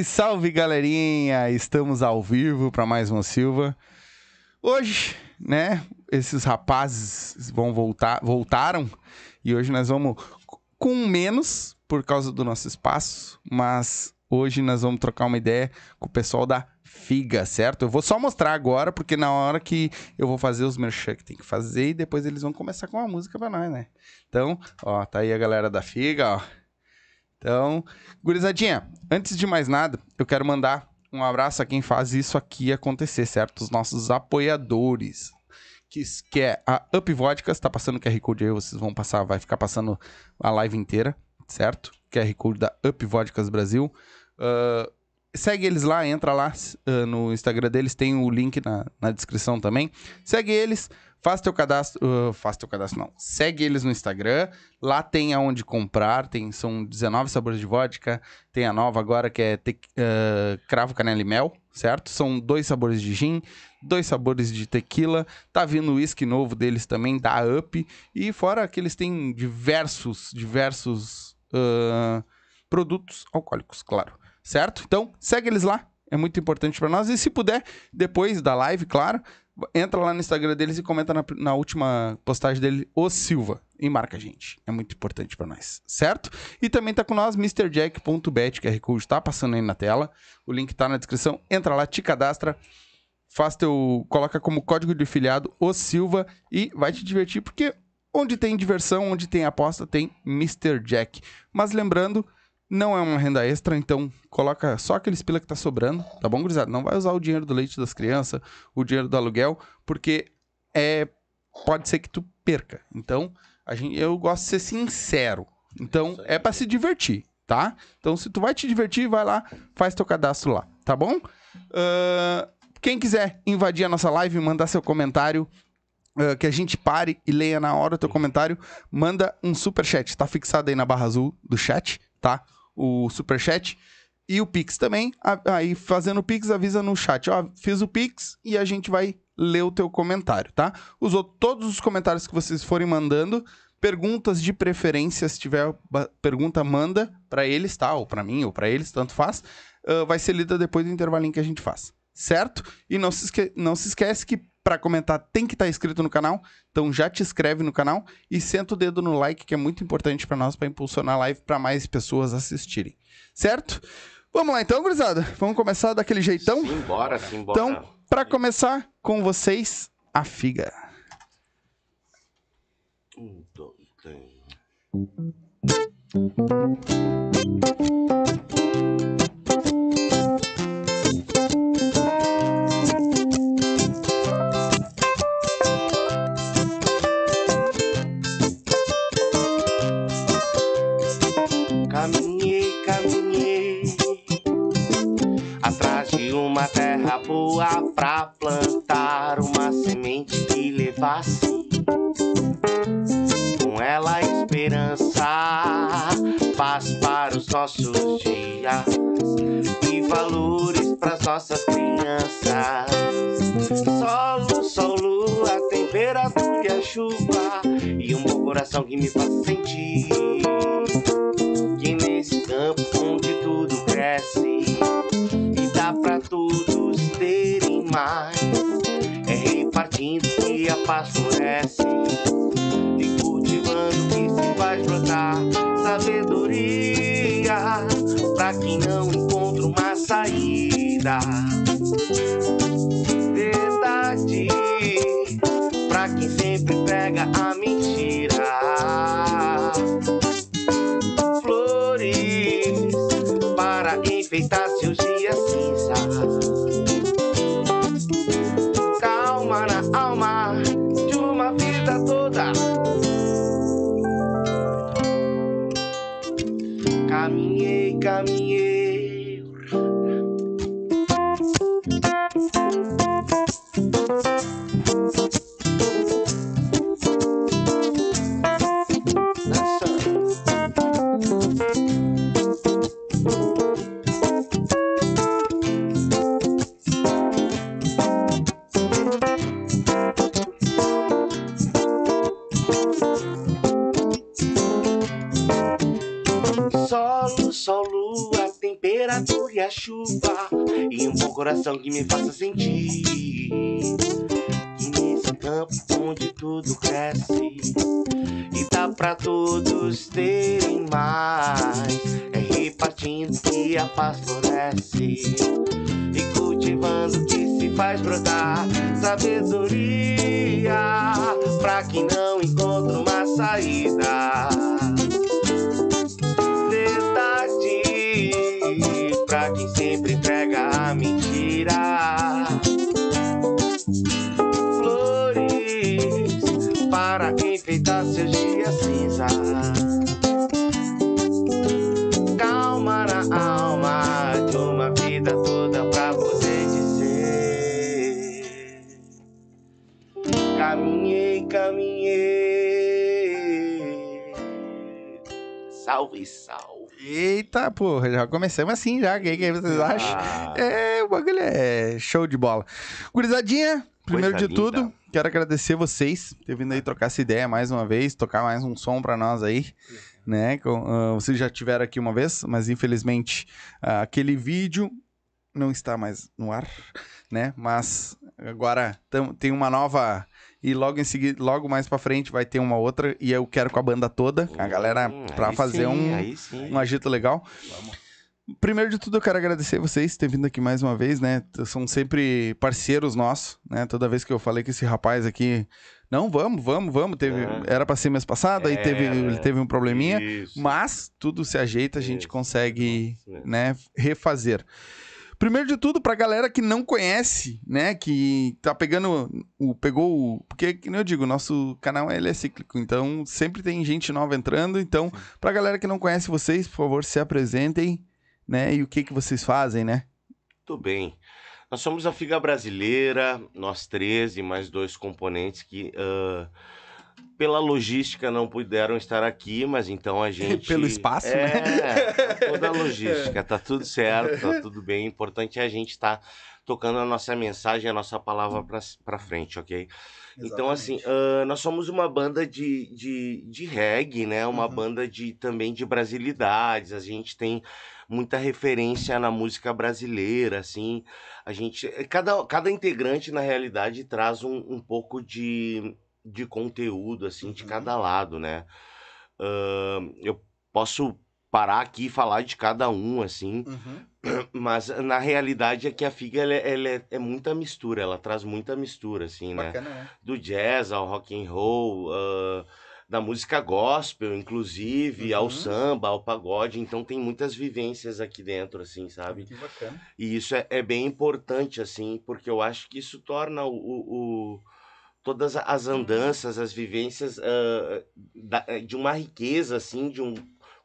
Salve, salve, galerinha! Estamos ao vivo para mais um Silva. Hoje, né, esses rapazes vão voltar, voltaram e hoje nós vamos com menos por causa do nosso espaço, mas hoje nós vamos trocar uma ideia com o pessoal da Figa, certo? Eu vou só mostrar agora, porque na hora que eu vou fazer os merchan que tem que fazer e depois eles vão começar com uma música pra nós, né? Então, ó, tá aí a galera da Figa, ó. Então, gurizadinha, antes de mais nada, eu quero mandar um abraço a quem faz isso aqui acontecer, certo? Os nossos apoiadores. Que, que é a Up está passando o QR Code aí, vocês vão passar, vai ficar passando a live inteira, certo? QR Code da Up Vodkas Brasil. Uh, segue eles lá, entra lá uh, no Instagram deles, tem o link na, na descrição também. Segue eles, Faz teu cadastro. Uh, faz teu cadastro, não. Segue eles no Instagram. Lá tem aonde comprar. Tem, são 19 sabores de vodka. Tem a nova agora que é te, uh, cravo, canela e mel, certo? São dois sabores de gin, dois sabores de tequila. Tá vindo uísque novo deles também, da Up. E fora que eles têm diversos, diversos uh, produtos alcoólicos, claro. Certo? Então, segue eles lá. É muito importante para nós. E se puder, depois da live, claro, entra lá no Instagram deles e comenta na, na, última postagem dele, o Silva, e marca a gente. É muito importante para nós, certo? E também tá com nós, MrJack.bet, QR Code tá passando aí na tela. O link tá na descrição. Entra lá, te cadastra, faz teu. coloca como código de filiado o Silva e vai te divertir, porque onde tem diversão, onde tem aposta, tem Mr. Jack. Mas lembrando não é uma renda extra, então coloca só aqueles pila que tá sobrando, tá bom, gurizada? Não vai usar o dinheiro do leite das crianças, o dinheiro do aluguel, porque é pode ser que tu perca. Então, a gente, eu gosto de ser sincero. Então, é para se divertir, tá? Então, se tu vai te divertir, vai lá, faz teu cadastro lá, tá bom? Uh, quem quiser invadir a nossa live, mandar seu comentário, Uh, que a gente pare e leia na hora o teu comentário, manda um super chat. Tá fixado aí na barra azul do chat, tá? O superchat. E o Pix também. Aí, fazendo o Pix, avisa no chat. Ó, fiz o Pix e a gente vai ler o teu comentário, tá? Usou todos os comentários que vocês forem mandando. Perguntas de preferência, se tiver pergunta, manda para eles, tá? Ou para mim, ou para eles, tanto faz. Uh, vai ser lida depois do intervalinho que a gente faz, certo? E não se, esque não se esquece que para comentar tem que estar tá inscrito no canal, então já te inscreve no canal e senta o dedo no like, que é muito importante para nós, para impulsionar a live para mais pessoas assistirem. Certo? Vamos lá então, gurizada. Vamos começar daquele jeitão? Simbora, simbora. Então, para começar com vocês, a figa. Um, dois, três. Boa pra plantar uma semente que levasse com ela esperança, paz para os nossos dias e valores para as nossas crianças. Solo, sol, lua, temperatura e a chuva e um bom coração que me faz sentir que nesse campo onde tudo cresce pra todos terem mais. É repartindo que a paz floresce e cultivando que se vai brotar sabedoria pra quem não encontra uma saída. Verdade pra quem sempre pega a mentira. Flores para enfeitar seus dias Calma caminheiro. temperatura e a chuva E um bom coração que me faça sentir. Que nesse campo onde tudo cresce E dá pra todos terem mais É repartindo que a paz floresce. E cultivando que se faz brotar Sabedoria Pra que não encontra uma saída. Verdade Pra quem sempre prega a mentira. Flores para enfeitar seus dias cinza. Calma na alma de uma vida toda pra poder dizer. Caminhei, caminhei. Salve, salve. Eita, porra, já começamos assim já. O que, que vocês acham? Ah, É, o bagulho é show de bola. Gurizadinha, primeiro Coisa de linda. tudo, quero agradecer vocês por ter vindo aí trocar essa ideia mais uma vez, tocar mais um som pra nós aí, né? Com, ah, vocês já tiveram aqui uma vez, mas infelizmente ah, aquele vídeo não está mais no ar, né? Mas agora tem uma nova e logo em seguida, logo mais pra frente vai ter uma outra e eu quero com a banda toda, a galera Hum, pra aí fazer sim, um aí sim. um agito legal. Primeiro de tudo, eu quero agradecer vocês por terem vindo aqui mais uma vez, né? São sempre parceiros nossos, né? Toda vez que eu falei com esse rapaz aqui, não, vamos, vamos, vamos. Teve, É. Era pra ser mês passado, aí É, teve, né? ele teve um probleminha, Isso. mas tudo se ajeita, a gente Isso. consegue, Isso mesmo. né, refazer. Primeiro de tudo, pra galera que não conhece, né, que tá pegando, o, pegou o... Porque, que nem eu digo, nosso canal ele é cíclico, então sempre tem gente nova entrando, então, pra galera que não conhece vocês, por favor, se apresentem, né, e o que que vocês fazem, né? Tudo bem. Nós somos a Figa Brasileira, nós três e mais dois componentes que, ah, pela logística, não puderam estar aqui, mas então a gente. Pelo espaço, é, né? toda a logística, tá tudo certo, tá tudo bem. O importante é a gente estar tocando a nossa mensagem, a nossa palavra pra frente, ok? Então, assim, ah, nós somos uma banda de, de, de reggae, né? Uma Uhum. banda de também de brasilidades. A gente tem muita referência na música brasileira, assim. A gente. Cada, cada integrante, na realidade, traz um, um pouco de, de conteúdo, assim, de Uhum. cada lado, né? Ah, eu posso parar aqui e falar de cada um, assim. Mas na realidade é que a Figa ela, é- ela é, é muita mistura, ela traz muita mistura, assim, né? Bacana, né? Do jazz ao rock and roll, ah, da música gospel, inclusive, ao Uhum. samba, ao pagode. Então tem muitas vivências aqui dentro, assim, sabe? Que bacana. E isso é, é bem importante, assim, porque eu acho que isso torna o, o- o- todas as andanças, as vivências ah, da- de uma riqueza, assim, de um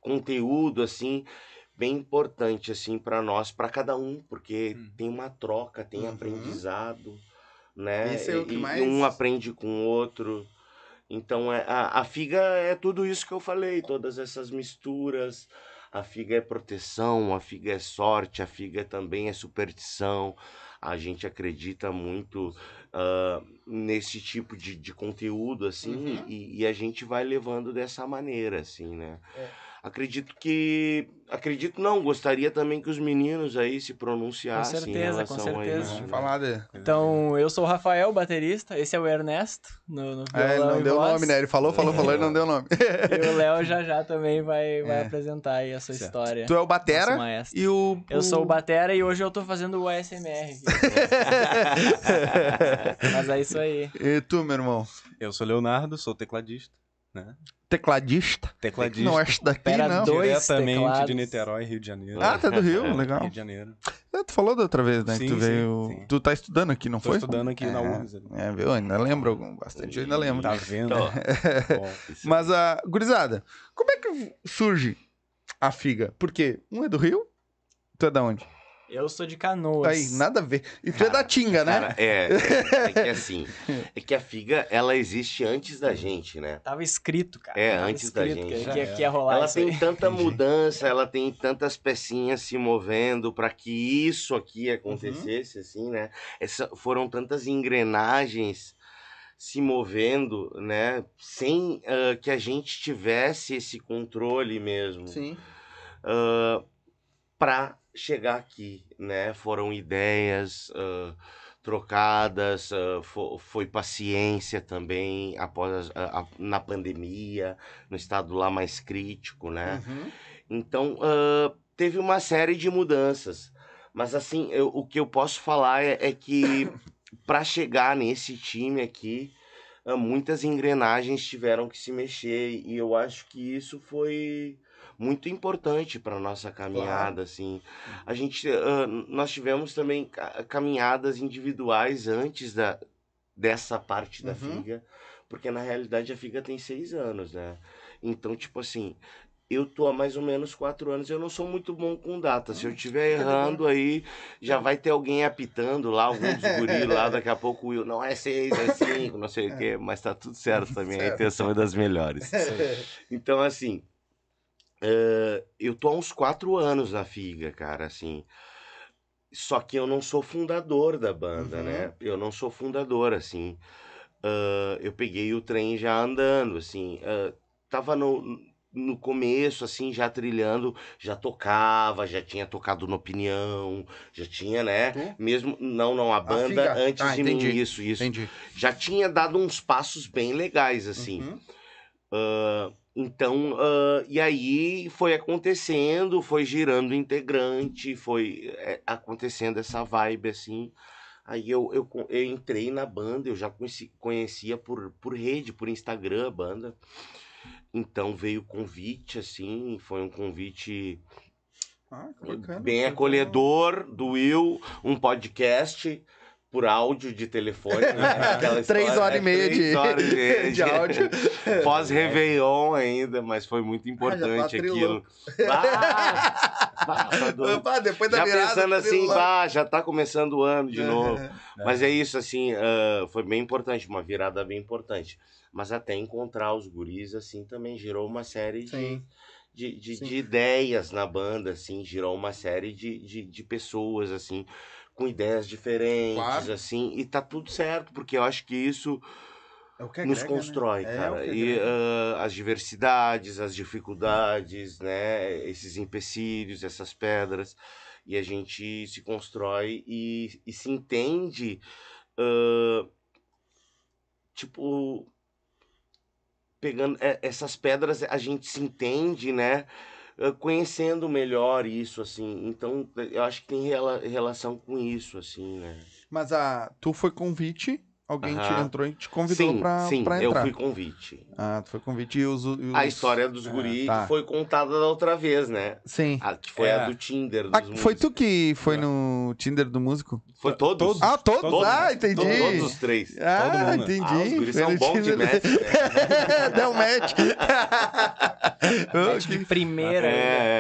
conteúdo, assim, bem importante, assim, para nós, para cada um, porque Hum. tem uma troca, tem Uhum. aprendizado, né? Esse é o que E- e mais- um aprende com o outro. Então, é, a, a figa é tudo isso que eu falei, todas essas misturas. A figa é proteção, a figa é sorte, a figa também é superstição. A gente acredita muito ah, nesse tipo de, de conteúdo, assim, Uhum. e, e a gente vai levando dessa maneira, assim, né? É. Acredito que. Acredito não, gostaria também que os meninos aí se pronunciassem. certeza, em relação com a certeza. Vamos né? falar de... Então, eu sou o Rafael, baterista. Esse é o Ernesto, no, no É, ele não e deu voz. nome, né? Ele falou, falou, falou e não deu nome. E o Léo já já também vai, vai É. apresentar aí a sua Certo. história. Tu é o Batera maestro. e o... Eu sou o Batera e hoje eu tô fazendo o ASMR. Mas é isso aí. E tu, meu irmão? Eu sou Leonardo, sou tecladista, né? Tecladista? Tecladista. Não é daqui, Pera, não. dois diretamente teclados. de Niterói, Rio de Janeiro. Ah, tá do Rio, legal. Rio de Janeiro. É, Tu falou da outra vez, né? que Sim, tu sim, veio. sim. Tu tá estudando aqui, não Tô foi? estudando aqui na É, URGS. ali. É, viu? Ainda lembro algum- bastante, eu ainda lembro. Tá vendo? Tô. Bom, Isso Mas a gurizada, como é que surge a figa? Porque um é do Rio, tu é da onde? Eu sou de Canoas. Aí, nada a ver. E tu é da Tinga, né? Cara, é, é, é que assim, é que a figa, ela existe antes da gente, né? Tava escrito, cara. É, Tava antes da gente. Que, que, que ia rolar Ela isso tem aí. tanta mudança, ela tem tantas pecinhas se movendo para que isso aqui Uhum. acontecesse, assim, né? Essa, foram tantas engrenagens se movendo, né? Sem ah, que a gente tivesse esse controle mesmo. Sim. Ah, para chegar aqui, né? Foram ideias ah, trocadas, fo- foi paciência também após a- a- na pandemia, no estado lá mais crítico, né? Uhum. Então, ah, teve uma série de mudanças. Mas, assim, eu- o que eu posso falar é, é que para chegar nesse time aqui, muitas engrenagens tiveram que se mexer. E eu acho que isso foi muito importante para nossa caminhada, assim. A gente, ah, nós tivemos também ca- caminhadas individuais antes da, dessa parte da Uhum. FIGA, porque na realidade a FIGA tem seis anos, né? Então, tipo assim, eu tô há mais ou menos quatro anos, eu não sou muito bom com data. Se eu estiver errando aí, já vai ter alguém apitando lá, algum dos guri lá, daqui a pouco Will, não é seis, é cinco, não sei o quê, mas tá tudo certo também, a intenção é das melhores. Então, assim, eh, eu tô há uns quatro anos na FIGA, cara, assim. Só que eu não sou fundador da banda, Uhum. né? Eu não sou fundador, assim. Ah, eu peguei o trem já andando, assim. ah, tava no, no começo, assim, já trilhando, já tocava, já tinha tocado no Opinião, já tinha, né? Tu? Mesmo, não, não, a banda FIGA? antes Ah, de mim, entendi. isso, isso. Entendi. Já tinha dado uns passos bem legais, assim. Uhum. Ah, então, ah, e aí foi acontecendo, foi girando integrante, foi é, acontecendo essa vibe assim. Aí eu, eu, eu entrei na banda, eu já conheci- conhecia por, por rede, por Instagram a banda. Então veio o convite, assim, foi um convite Ah, bacana. bem acolhedor do Will, um podcast por áudio de telefone. Né? Três horas e meia de- horas e meia de áudio. Pós-Réveillon ainda, mas foi muito Ah, importante trilou. aquilo. Ah, ah, tá. Opa, depois da já virada. pensando assim, bah, já tá começando o ano de É. novo. Mas é isso, assim, ah, foi bem importante, uma virada bem importante. Mas até encontrar os guris, assim, também gerou uma série de, de, de, de ideias na banda, assim, girou uma série de, de, de pessoas, assim, com ideias diferentes, Claro. assim, e tá tudo certo, porque eu acho que isso É o que nos agrega, né? constrói, É o cara. que E agrega. ah, as diversidades, as dificuldades, né? Esses empecilhos, essas pedras. E a gente se constrói e, e se entende, ah, tipo, pegando é, essas pedras, a gente se entende, né? Conhecendo melhor isso, assim. Então, eu acho que tem rela- relação com isso, assim, né? Mas a, tu foi convite, alguém te entrou e te convidou sim, pra, sim, pra eu entrar. fui convite. Ah, tu foi convite e os... e os- A história dos Ah, guri tá. foi contada da outra vez, né? Sim. A, que foi É. a do Tinder dos Ah, foi músicos. tu que foi É. no Tinder do músico? Foi todos? Todos. Ah, todos? Todos. Ah, entendi. To- Todos os três. Ah, Todo mundo. entendi. Ah, os guris Foi são bons de Tinder. match, né? Deu match. Match de que- primeira. né?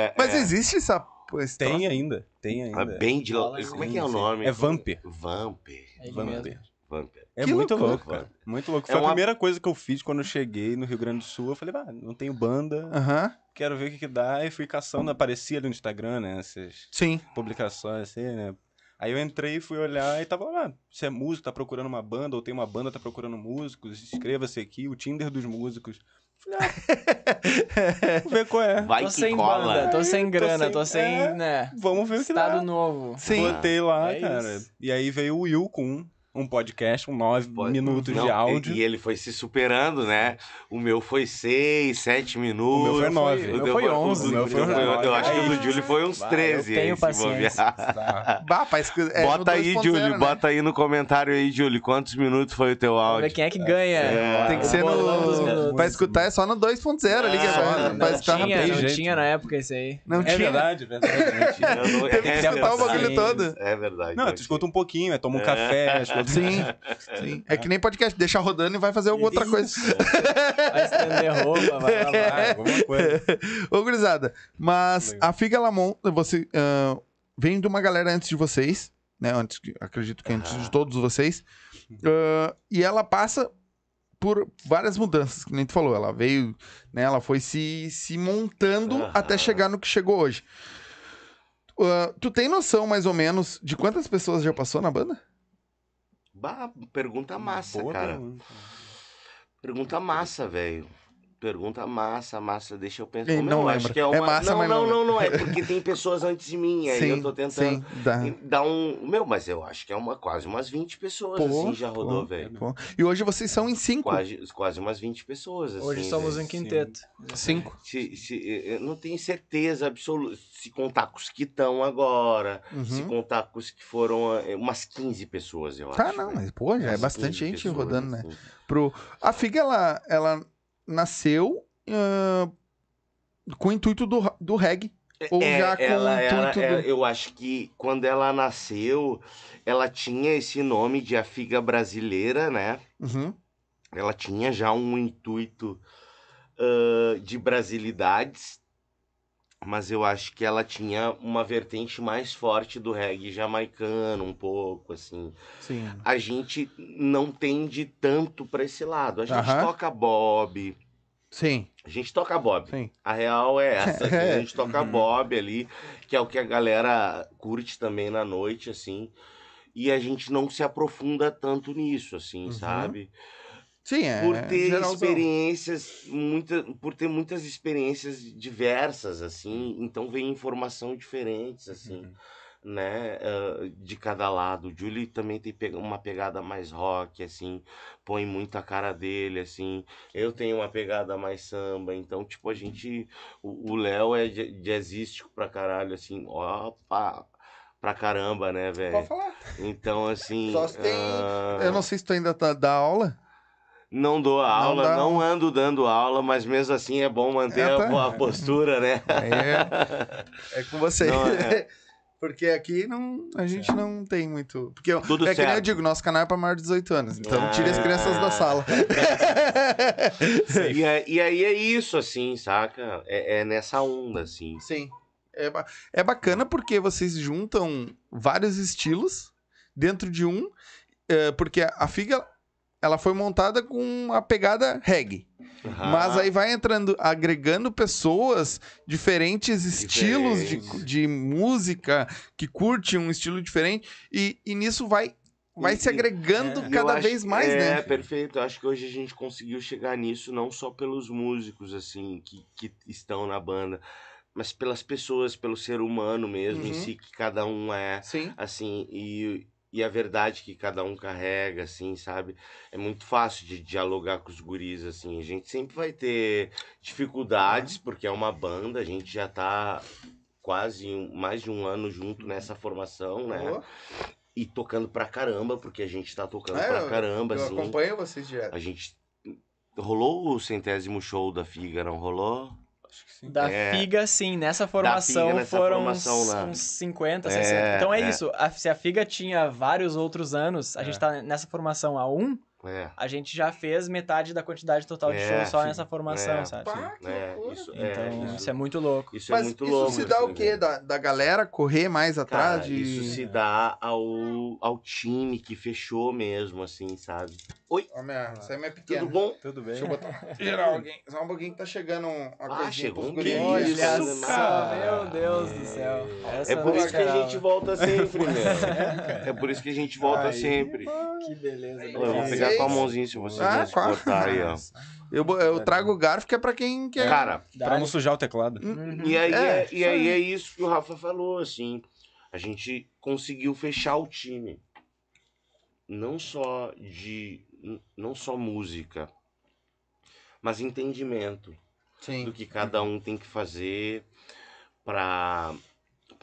É, Mas é, existe essa... esse Tem troço? ainda, tem é ainda. bem de... Fala Como é que é o sim. nome? É Vamper. Vamper. É ele Vamper. mesmo. Vamper. É Que muito loucura. louco, cara. Muito louco. É Foi uma- a primeira coisa que eu fiz quando eu cheguei no Rio Grande do Sul. Eu falei, ah, não tenho banda, Aham. quero ver o que, que dá. E fui caçando, aparecia ali no Instagram, né? Essas Sim. publicações assim, né? Aí eu entrei, fui olhar e tava lá. Se é músico, tá procurando uma banda, ou tem uma banda, tá procurando músicos, inscreva-se aqui, o Tinder dos músicos. Falei, ah, vamos ver qual é. Vai Tô que sem cola. banda, tô sem Tô grana, sem- tô sem, é. né? Vamos ver o que Estado dá. novo. Sim. Botei lá, É cara. isso. E aí veio o Will com um, podcast, um nove Pode- minutos Não, de áudio. E, ele foi se superando, né? O meu foi seis, sete minutos. O meu foi nove. O O meu foi o do- 11. o meu do- foi nove. Eu acho que o do Aí- Júlio foi uns Bah, eu 13. tenho paciência. bobear. Bah, faz... é, no Bota aí, 2.0, Júlio. né? Bota aí no comentário aí, Júlio. Quantos minutos foi o teu Vamos áudio? ver quem é que ganha. É. Tem que ser no... minutos. Pra escutar é só no 2.0 ali, que Ah, agora. não Pra Não escutar tinha, não tinha na época isso aí. Não é tinha. verdade, é verdade. Eu não- Teve que é escutar o bagulho verdade. todo. É verdade. Não, tu escuta um pouquinho, é toma um café, escuta Sim, sim. É que nem podcast, deixa rodando e vai fazer alguma outra coisa. Vai estender roupa, vai lavar. alguma coisa. Ô, gurizada, mas Legal. a Figa Lamont, você ah, vem de uma galera antes de vocês, né? Antes, que- acredito que antes Aham. de todos vocês. Ah, e ela passa por várias mudanças, que nem tu falou. Ela veio, né? Ela foi se, se montando Aham. até chegar no que chegou hoje. Ah, tu tem noção, mais ou menos, de quantas pessoas já passou na banda? Bah, pergunta massa, cara. pergunta. Pergunta massa, velho. Pergunta, massa, massa, deixa eu pensar. Não eu lembra. acho que é É uma... massa, não, mas não, não não, não, é porque tem pessoas antes de mim, aí eu tô tentando sim, dá. dar um... Meu, mas eu acho que é uma, quase umas 20 pessoas, Pô, assim, já rodou, pô, velho. pô. E hoje vocês são em cinco. Quase, quase umas 20 pessoas, assim. Hoje somos velho. um quinteto. Cinco. Se, se, eu não tenho certeza absoluta se contar com os que estão agora, se Uhum. contar com os que foram eh, umas 15 pessoas, eu Tá, acho. não, velho. mas pô, já é bastante 15 gente pessoas, rodando, né? assim. Pro... A Figa, ela, ela nasceu ah, com o intuito do, do reggae. Ou já com É, ela, o ela- intuito é, do... Eu acho que quando ela nasceu, ela tinha esse nome de a figa brasileira, né? Uhum. Ela tinha já um intuito ah, de brasilidades, mas eu acho que ela tinha uma vertente mais forte do reggae jamaicano, um pouco, assim. Sim. A gente não tende tanto pra esse lado. A gente Aham. toca bob, Sim, a gente toca bob. sim. A real é essa, que a gente toca Uhum. bob ali, que é o que a galera curte também na noite, assim. E a gente não se aprofunda tanto nisso, assim, Uhum. sabe? Sim, é. Por ter geralzão. experiências, muita, por ter muitas experiências diversas, assim, então vem informação diferentes, assim, Uhum. né? ah, de cada lado. O Julie também tem uma pegada mais rock, assim, põe muito a cara dele, assim. Eu tenho uma pegada mais samba, então, tipo, a gente. O Léo é ja- jazzístico pra caralho, assim, opa! Pra caramba, né, Pode velho? falar. Então, assim. Só se tem- ah, Eu não sei se tu ainda tá, dá aula. Não dou aula, dá não, ando dando aula, mas mesmo assim é bom manter É, a- tá. a, postura, né? É, é com você. Não, é. Porque aqui não, a gente não tem muito. Porque eu- Tudo é que nem eu certo. digo, nosso canal é pra maior de 18 anos. Então tire as Ah. crianças da sala. E, é- e aí é isso, assim, saca? É, é nessa onda, assim. Sim. É, é bacana porque vocês juntam vários estilos dentro de um. é, porque a Figa ela foi montada com a pegada reggae. Aham. Mas aí vai entrando, agregando pessoas, diferentes estilos de, de música, que curte um estilo diferente, e, e nisso vai, vai se agregando é. Cada acho- vez mais, é, né? perfeito. Eu acho que hoje a gente conseguiu chegar nisso não só pelos músicos, assim, que, que estão na banda, mas pelas pessoas, pelo ser humano mesmo, em Uhum. si, que cada um é. Sim. assim, e, e a verdade que cada um carrega, assim, sabe? É muito fácil de dialogar com os guris, assim. A gente sempre vai ter dificuldades, porque é uma banda, a gente já tá quase um- mais de um ano junto nessa formação, né? Boa. E tocando pra caramba, porque a gente tá tocando É, pra caramba, Eu assim. acompanho vocês direto. A gente. Rolou o centésimo show da Figa, não rolou? Acho que sim. Da É. Figa, sim. Nessa formação Figa, nessa foram formação uns, uns 50, É, 60. então é, é. isso. A- se a Figa tinha vários outros anos, a É. gente tá nessa formação há um, É. a gente já fez metade da quantidade total de É, shows só sim. nessa formação, É. sabe? Pá, que É, isso, Então, é, isso... isso, é muito louco. isso é Mas muito isso louco. se dá o quê? Da, da galera correr mais atrás Cara, de... isso se dá ao, ao time que fechou mesmo, assim, sabe? Oi, Ó, minha, aí é minha tudo pequena. bom? Tudo bem. Deixa eu botar... Geral, alguém. Só um pouquinho que tá chegando um- uma Ah, coisinha chegou um Olha isso, só, cara. meu Deus do céu. Essa É por isso que a gente volta sempre, meu. É por isso que a gente volta Aí, sempre. Que beleza. Vocês- pegar com a mãozinha se você Ah, cortar aí, ó. Eu, eu trago o garfo que é pra quem quer. Cara, Pra não sujar o teclado. Uhum. e aí, É, é, e aí é isso que o Rafa falou, assim. A gente conseguiu fechar o time. Não só de. Não só música, mas entendimento. Sim. do que cada um tem que fazer para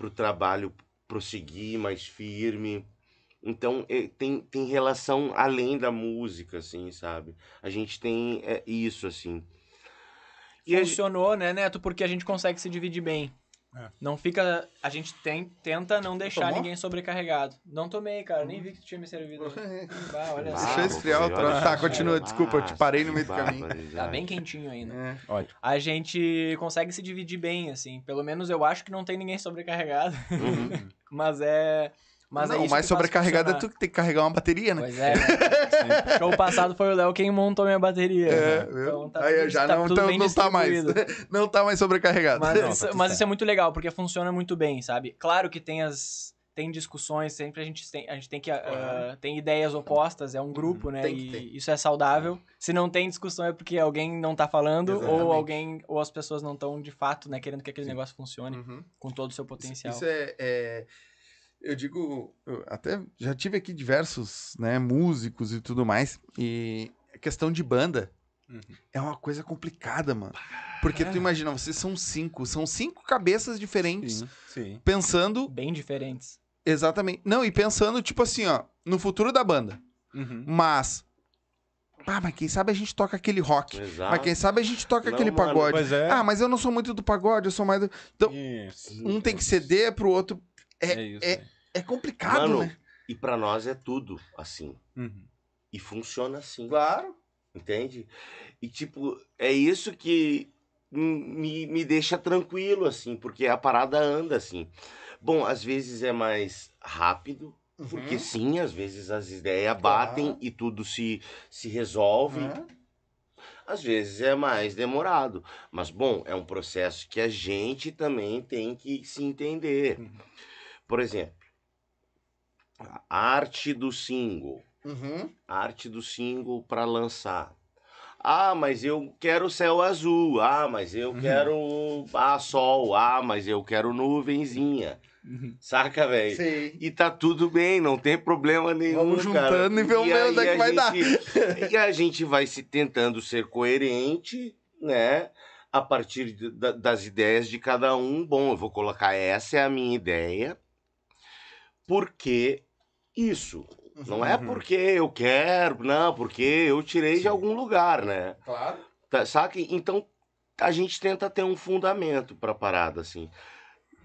o trabalho prosseguir mais firme. Então eh, tem, tem relação além da música, assim, sabe? A gente tem é, isso, assim. E gente- Funcionou, né, Neto? Porque a gente consegue se dividir bem. É. Não fica. A gente tem, tenta não deixar Tomou? ninguém sobrecarregado. Não tomei, cara. Nem vi que tu tinha me servido. Ah, olha. Deixa eu esfriar o troço. Tá, continua, desculpa, eu te parei no meio do caminho. Tá bem quentinho ainda. É. Ótimo. A gente consegue se dividir bem, assim. Pelo menos eu acho que não tem ninguém sobrecarregado. Uhum. Mas é. Mas é não, isso o mais sobrecarregado é tu que tem que carregar uma bateria, né? Pois é. né? Show passado foi o Léo quem montou minha bateria. É, né? viu? Então tá Aí tudo- já tá não, tudo então bem não tá mais. Não tá mais sobrecarregado. Mas, Não, isso, tá tudo mas isso é muito legal, porque funciona muito bem, sabe? Claro que tem as. tem discussões, sempre a gente tem, a gente tem que ah, tem ideias opostas, é um grupo, né? tem que e ter. isso é saudável. Se não tem discussão é porque alguém não tá falando Exatamente. ou alguém ou as pessoas não estão de fato, né, querendo que aquele negócio funcione Uhum. com todo o seu potencial. Isso é, é- Eu digo. eu até já tive aqui diversos né, músicos e tudo mais. E a questão de banda Uhum. é uma coisa complicada, mano. Porque tu imagina, vocês são cinco. São cinco cabeças diferentes. Sim, sim. Pensando Bem diferentes. exatamente. Não, e pensando, tipo assim, ó, no futuro da banda. Uhum. Mas. Ah, mas quem sabe a gente toca aquele rock. Exato. Mas quem sabe a gente toca Não, aquele mano, pagode. É. Ah, mas eu não sou muito do pagode, eu sou mais do. então, Isso. Um tem que ceder pro outro. É, É isso. é- é. é complicado, Mano, né? E pra nós é tudo assim. Uhum. E funciona assim. Claro. Entende? E, tipo, é isso que me, me deixa tranquilo, assim, porque a parada anda assim. Bom, às vezes é mais rápido, porque sim, às vezes as ideias batem Claro. e tudo se, se resolve. Uhum. Às vezes é mais demorado. Mas, bom, é um processo que a gente também tem que se entender. Por exemplo, a arte do single. Uhum. a arte do single para lançar. Ah, mas eu quero céu azul. Ah, mas eu Uhum. quero ah, sol. Ah, mas eu quero nuvenzinha. Uhum. Saca, velho? E tá tudo bem, não tem problema nenhum. Vamos cara. juntando e vamos ver aí onde é que vai dar. gente- E a gente vai se tentando ser coerente, né? A partir da- das ideias de cada um. Bom, eu vou colocar essa é a minha ideia. Porque isso. Não é Uhum. porque eu quero, não, porque eu tirei de Sim. algum lugar, né? Claro. Tá, saca? Então a gente tenta ter um fundamento pra parada, assim.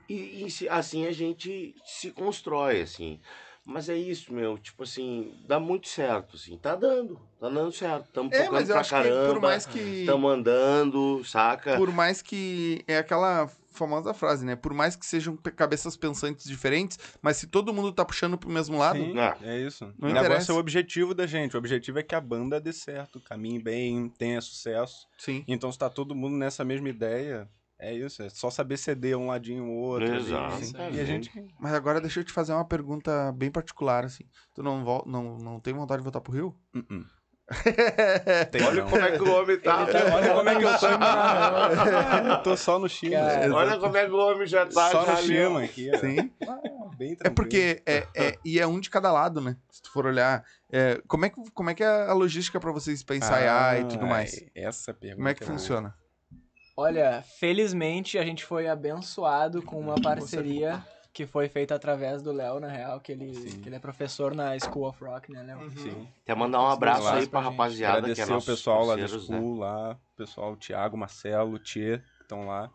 E, e assim a gente se constrói, assim. Mas é isso, meu, tipo assim, dá muito certo, assim. Tá dando, tá dando certo. Tamo É, tocando pra caramba. mais que. Andando, saca? Por mais que. É aquela famosa frase, né? Por mais que sejam cabeças pensantes diferentes, mas se todo mundo tá puxando pro mesmo lado. Sim, Ah. é isso. Não o negócio interessa. é o objetivo da gente. O objetivo é que a banda dê certo, caminhe bem, tenha sucesso. Sim. Então, se tá todo mundo nessa mesma ideia, é isso. É só saber ceder um ladinho ou outro. Exato. E a gente. Mas agora deixa eu te fazer uma pergunta bem particular, assim. Tu não, vol- não, não tem vontade de voltar pro Rio? Uh-uh. Tem Olha não. como é que o homem tá. Tá- Olha como é que eu tô. Eu tô só no China. Cara, Olha como é que o homem já tá. Só já no ó. aqui. ó. Sim. Bem É porque. É, é- e é um de cada lado, né? Se tu for olhar. é, como, é que, como é que é a logística pra vocês pra ensaiar e tudo Ah, mais? Essa pergunta. Como é que boa. funciona? Olha, felizmente a gente foi abençoado com uma parceria que foi feita através do Léo, na real, que ele, Sim. que ele é professor na School of Rock, né, Léo? Sim. Quer mandar um abraço Abraço aí pra pra rapaziada que Agradecer é o pessoal lá da né? School, lá, o pessoal, o Thiago, Marcelo, o Tchê, que estão lá.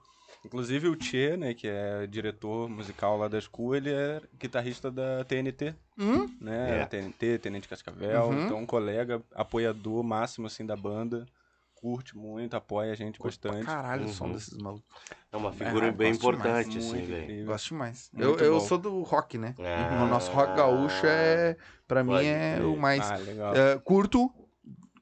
Inclusive o Tchê, né, que é diretor musical lá da School, ele é guitarrista da TNT, Hum? né? É. TNT, Tenente Cascavel, Uhum. então um colega, apoiador máximo, assim, da banda, curte muito, apoia a gente bastante. Caralho, o som Uhum. desses malucos. É uma figura Ah, bem gosto demais, importante, assim, velho. Gosto demais. Muito Eu, eu bom. sou do rock, né? Ah, O nosso rock gaúcho é. Pra mim é crer. o mais. Ah, legal. É, curto,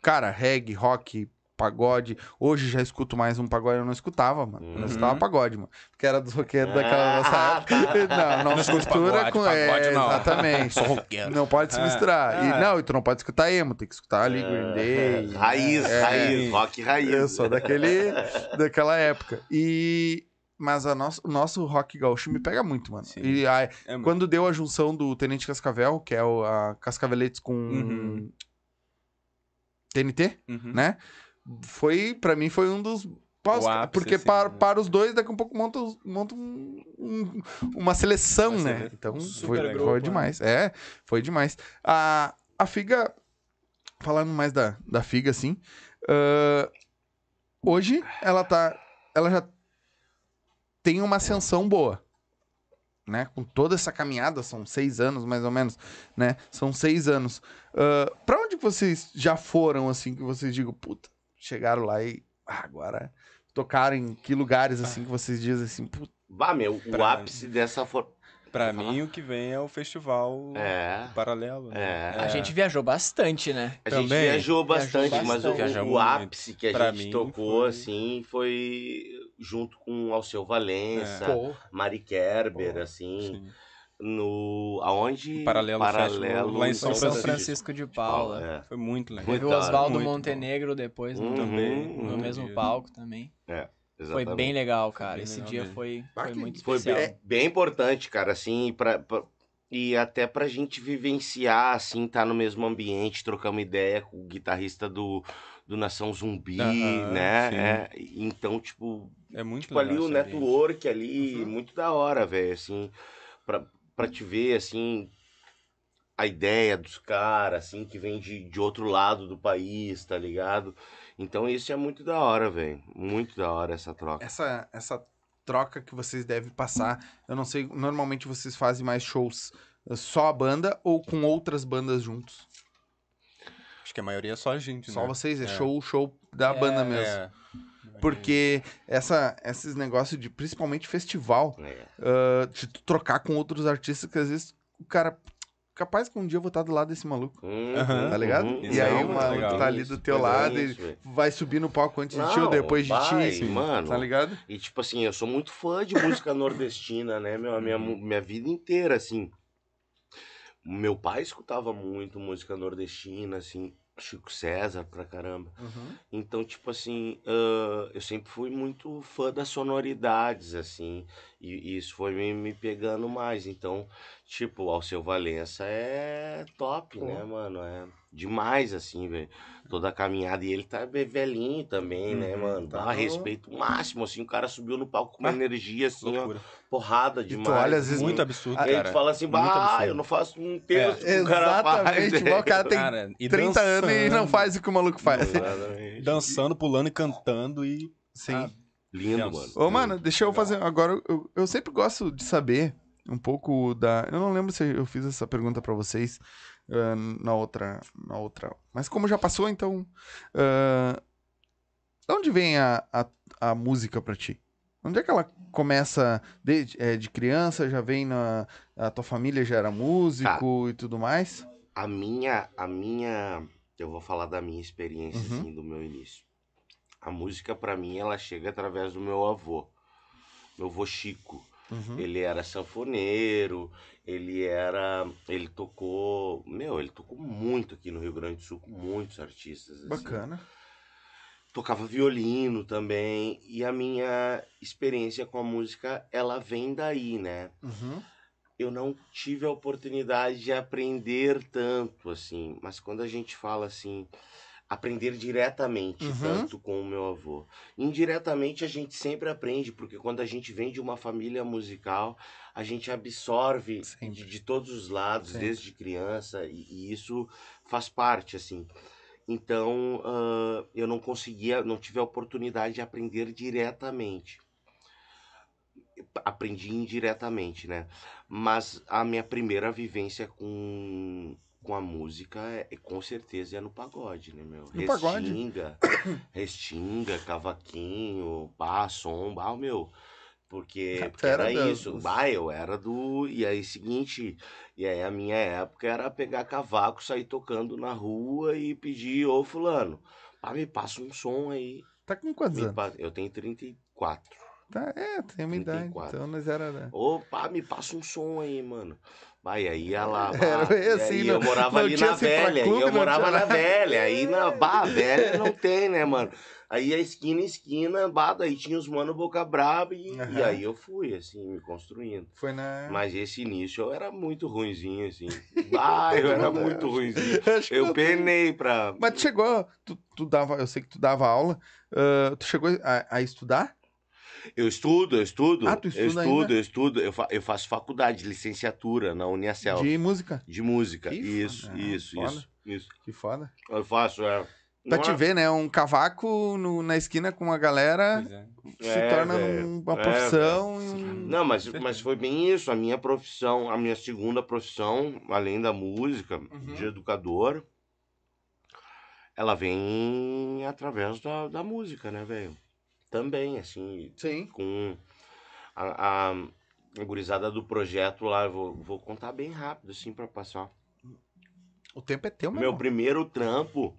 cara, reggae, rock, pagode. Hoje já escuto mais um pagode, eu não escutava, mano. Eu não Uhum. escutava pagode, mano. Porque era dos roqueiros daquela Ah, nossa época. Não, não, Não escuto mistura pagode, com. pagode é, não. Exatamente. Sou roqueiro. Não pode se Ah, misturar. E, ah. não, e tu não pode escutar emo, tem que escutar ali Green Day. É, Raiz, É, raiz, rock raiz. Eu sou daquele, daquela época. E. Mas a nosso, o nosso rock gaúcho me pega muito, mano. Sim. E a, É quando deu a junção do Tenente Cascavel, que é o, a Cascaveletes com Uhum. TNT, Uhum. né? Foi, pra mim, foi um dos. pós- O ápice, porque assim, para, né? para os dois, daqui a um pouco monta, monta um- um- uma seleção, né? Então foi, grupo, foi né? demais. É, foi demais. A, a Figa, falando mais da, da Figa, assim, ah, hoje ela tá. Ela já tem uma ascensão boa. Né? Com toda essa caminhada, são seis anos mais ou menos, né? São seis anos. Ah, pra onde vocês já foram, assim, que vocês digam, puta, chegaram lá e ah, agora tocaram em que lugares, assim, que vocês dizem assim, puta, Bah, meu, o Pra- ápice dessa for... Pra Vou mim, o que vem é o festival É. paralelo. né? É. A gente viajou bastante, né? A gente Também. viajou bastante, Viajou mas o, bastante. O ápice que a Pra gente mim, tocou, foi- assim, foi junto com Alceu Valença, pô, Mari Kerber, Pô, assim. Sim. No. Aonde? Paralelo Festival, lá em São São Francisco. Francisco de Paula. É. Foi muito legal. Teve o. Oswaldo Montenegro depois no, Uhum, também, no uhum. mesmo dia. palco também. Foi Exatamente. bem legal, cara. bem Esse legal dia mesmo. foi, foi muito Foi especial. bem, bem importante, cara, assim, pra, pra- e até pra gente vivenciar, assim, tá no mesmo ambiente, trocar uma ideia com o guitarrista do, do Nação Zumbi, né? É, então, tipo, É muito tipo ali o network ali, Uhum. muito da hora, velho, assim, pra, pra te ver, assim, a ideia dos caras, assim, que vem de, de outro lado do país, tá ligado? Então isso é muito da hora, velho, muito da hora essa troca. Essa, essa troca que vocês devem passar, eu não sei, normalmente vocês fazem mais shows eh, só a banda ou com outras bandas juntos? Acho que a maioria é só a gente, Só né? vocês, é, É. show, show da É, banda mesmo. É. Porque essa, esses negócios de, principalmente festival, É. ah, de tu trocar com outros artistas, que às vezes o cara. Capaz que um dia eu vou estar do lado desse maluco. Uhum. Tá ligado? uhum. E aí Não, o maluco legal. tá ali do teu é lado isso, e vai subir no palco antes de ti ou Não, depois de vai, ti. mano. Tá ligado? E tipo assim, eu sou muito fã de música nordestina, né, meu? Minha, mu- minha vida inteira, assim. Meu pai escutava muito música nordestina, assim, Chico César pra caramba. Então, tipo assim, ah, eu sempre fui muito fã das sonoridades, assim, e, e isso foi me, me pegando mais. Então, tipo, Alceu Valença é top, Pô. né, mano? É demais, assim, velho. Toda a caminhada. E ele tá velhinho também, né, Uhum, mano? tá Dá no- respeito máximo, assim. O cara subiu no palco com uma Ah, energia, assim, ó, porrada tu demais. olha, às vezes. Muito absurdo, Aí cara. tu fala assim, bah, eu não faço um terço É, que o cara faz. exatamente, o cara tem Cara, e 30 anos e não dançando, faz o que o maluco faz. Exatamente. Dançando, pulando e cantando e... Sim. Ah, Lindo, Deus. mano. Ô, mano, deixa eu fazer. Agora, eu, eu sempre gosto de saber um pouco da. Eu não lembro se eu fiz essa pergunta pra vocês ah, na outra. Na outra. Mas como já passou, então. ah, de onde vem a, a, a música pra ti? Onde é que ela começa de, é, de criança? Já vem na. A tua família já era músico e tudo mais? A minha, a minha, eu vou falar da minha experiência, Uhum. assim, do meu início. A música, pra mim, ela chega através do meu avô. Meu avô Chico. Uhum. Ele era sanfoneiro, ele era. Ele tocou. Meu, ele tocou muito aqui no Rio Grande do Sul com muitos artistas. assim. Bacana. Tocava violino também. E a minha experiência com a música, ela vem daí, né? Uhum. eu não tive a oportunidade de aprender tanto assim, mas quando a gente fala assim, aprender diretamente Uhum. tanto com o meu avô, indiretamente a gente sempre aprende, porque quando a gente vem de uma família musical, a gente absorve de, de todos os lados, Sempre. desde criança, e, e isso faz parte assim. Então, ah, eu não conseguia, não tive a oportunidade de aprender diretamente. Aprendi indiretamente, né? Mas a minha primeira vivência com, com a música é, é, com certeza é no pagode, né, meu? No pagode? Restinga, restinga, cavaquinho, pá, som, bah, meu. Porque, porque era era isso. dos- Bah, eu era do. E aí, seguinte. E aí, a minha época era pegar cavaco, sair tocando na rua e pedir, ô, Fulano, pá, me passa um som aí. Tá com quantos Me anos? pa- Eu tenho 34. Tá, é, tem uma idade. 34. Então nós era. né? Opa, me passa um som aí, mano. Vai, aí ia lá. Era e assim, aí não- eu morava ali na velha. clube, e eu morava na velha. Aí na bah, velha não tem, né, mano? Aí a esquina, esquina, bah, daí tinha os mano boca braba e, e Aham. aí eu fui, assim, me construindo. Foi na. Mas esse início eu era muito ruinzinho, assim. Ah, eu era muito ruinzinho. Eu penei pra. Mas tu chegou, tu, tu dava, eu sei que tu dava aula, ah, tu chegou a, a estudar? Eu estudo, eu estudo. Ah, tu eu estuda estudo, ainda? eu estudo. Eu, fa- eu faço faculdade, licenciatura na Uniacel. De música. De música. Que isso, foda. Isso, foda. isso, isso. Que foda. Eu faço, é. Pra Não te é- ver, né? Um cavaco no- na esquina com uma galera é. se É, torna uma É, profissão. Não, mas, mas foi bem isso. A minha profissão, a minha segunda profissão, além da música, Uhum. de educador, ela vem através da, da música, né, velho? Também, assim, Sim. com a, a, gurizada do projeto lá, eu vou, vou contar bem rápido, assim, pra passar. O tempo é teu, meu. Meu primeiro trampo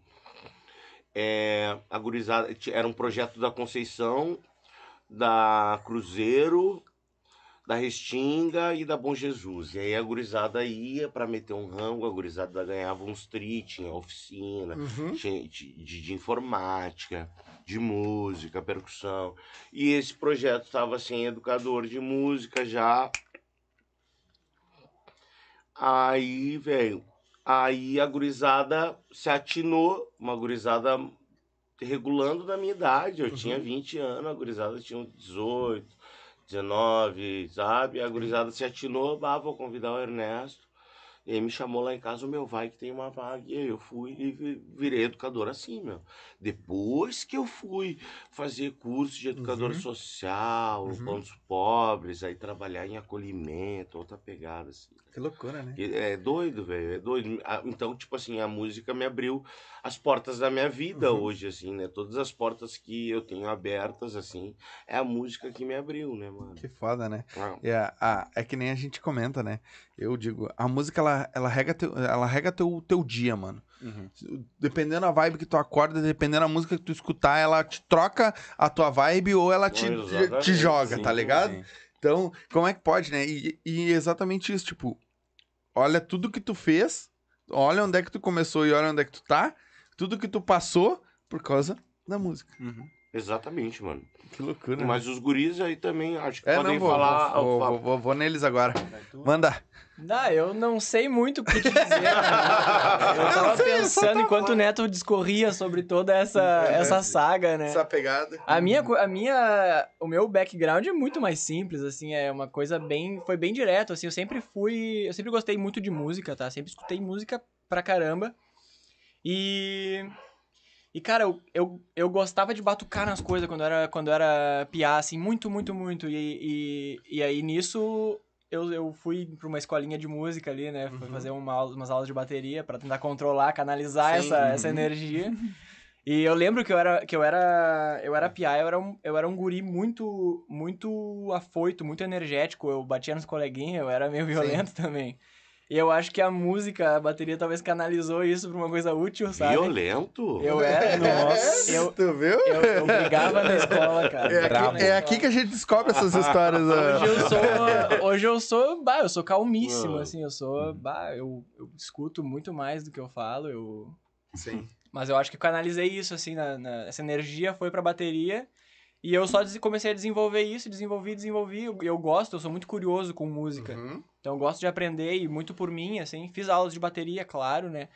é a gurizada, era um projeto da Conceição, da Cruzeiro, da Restinga e da Bom Jesus. E aí a gurizada ia pra meter um rango, a gurizada ganhava uns tri, tinha oficina, Uhum. tinha de, de- informática, de música, percussão. E esse projeto estava sem educador de música já. Aí, velho, aí a gurizada se atinou, uma gurizada regulando da minha idade. Eu tinha 20 anos, a gurizada tinha uns 18, 19, sabe? A gurizada se atinou, ah, vou convidar o Ernesto. E me chamou lá em casa, o meu vai que tem uma vaga. E aí eu fui e vi- virei educador assim, meu. Depois que eu fui fazer curso de educador Uhum. social, Uhum. com os pobres, aí trabalhar em acolhimento, outra pegada, assim. Que loucura, né? É doido, velho, é doido. Então, tipo assim, a música me abriu as portas da minha vida Uhum. hoje, assim, né? Todas as portas que eu tenho abertas, assim, é a música que me abriu, né, mano? Que foda, né? Ah, É, a, é que nem a gente comenta, né? Eu digo, a música, ela, ela rega, teu, ela rega teu, teu dia, mano. Uhum. Dependendo da vibe que tu acorda, dependendo da música que tu escutar, ela te troca a tua vibe ou ela te, te, joga, Sim, tá ligado? sim. Então, como é que pode, né? E, e exatamente isso, tipo, olha tudo que tu fez, olha onde é que tu começou e olha onde é que tu tá, tudo que tu passou por causa da música. Uhum. exatamente, mano. Que loucura. né? Mas os guris aí também, acho que é, podem não, vou, falar... vou, vou, vou, vou- neles agora. Manda. Ah, eu não sei muito o que te dizer. né? Eu tava pensando enquanto o Neto discorria sobre toda essa, essa saga, né? Essa pegada. A minha, a minha, o meu background é muito mais simples, assim, é uma coisa bem, foi bem direto, assim, eu sempre fui, eu sempre gostei muito de música, tá? Sempre escutei música pra caramba. E e cara, eu, eu, eu gostava de batucar nas coisas quando era quando era piá, assim, muito, muito, muito. E, e, e aí nisso eu, eu fui pra uma escolinha de música ali, né? Fui Uhum. fazer uma, umas aulas de bateria pra tentar controlar, canalizar Sim, essa, essa uhum. energia. E eu lembro que eu era que eu era eu era piá, eu era um, eu era um guri muito muito afoito, muito energético, eu batia nos coleguinhas, eu era meio violento também. E eu acho que a música, a bateria talvez canalizou isso pra uma coisa útil, sabe? Violento? Eu era, nossa, eu, Tu viu? eu, eu brigava na escola, cara. É aqui, é aqui que a gente descobre essas histórias. ó. Hoje eu sou, hoje eu sou, bah, eu sou calmíssimo, assim, eu sou, bah, eu, eu escuto muito mais do que eu falo, eu... Sim. Mas eu acho que canalizei isso, assim, na, na- essa energia foi pra bateria, e eu só comecei a desenvolver isso, desenvolvi, desenvolvi, eu, eu gosto, eu sou muito curioso com música, Uhum. então eu gosto de aprender, e muito por mim, assim, fiz aulas de bateria, claro, né,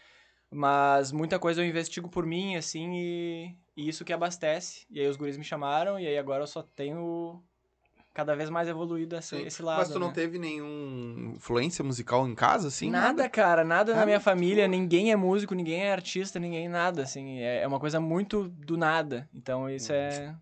mas muita coisa eu investigo por mim, assim, e, e isso que abastece, e aí os guris me chamaram, e aí agora eu só tenho cada vez mais evoluído esse, esse lado, Mas tu não né? teve nenhum influência musical em casa, assim? nada, cara, nada na Nada? minha família, ninguém é músico, ninguém é artista, ninguém nada, assim, é, é uma coisa muito do nada. Então isso é,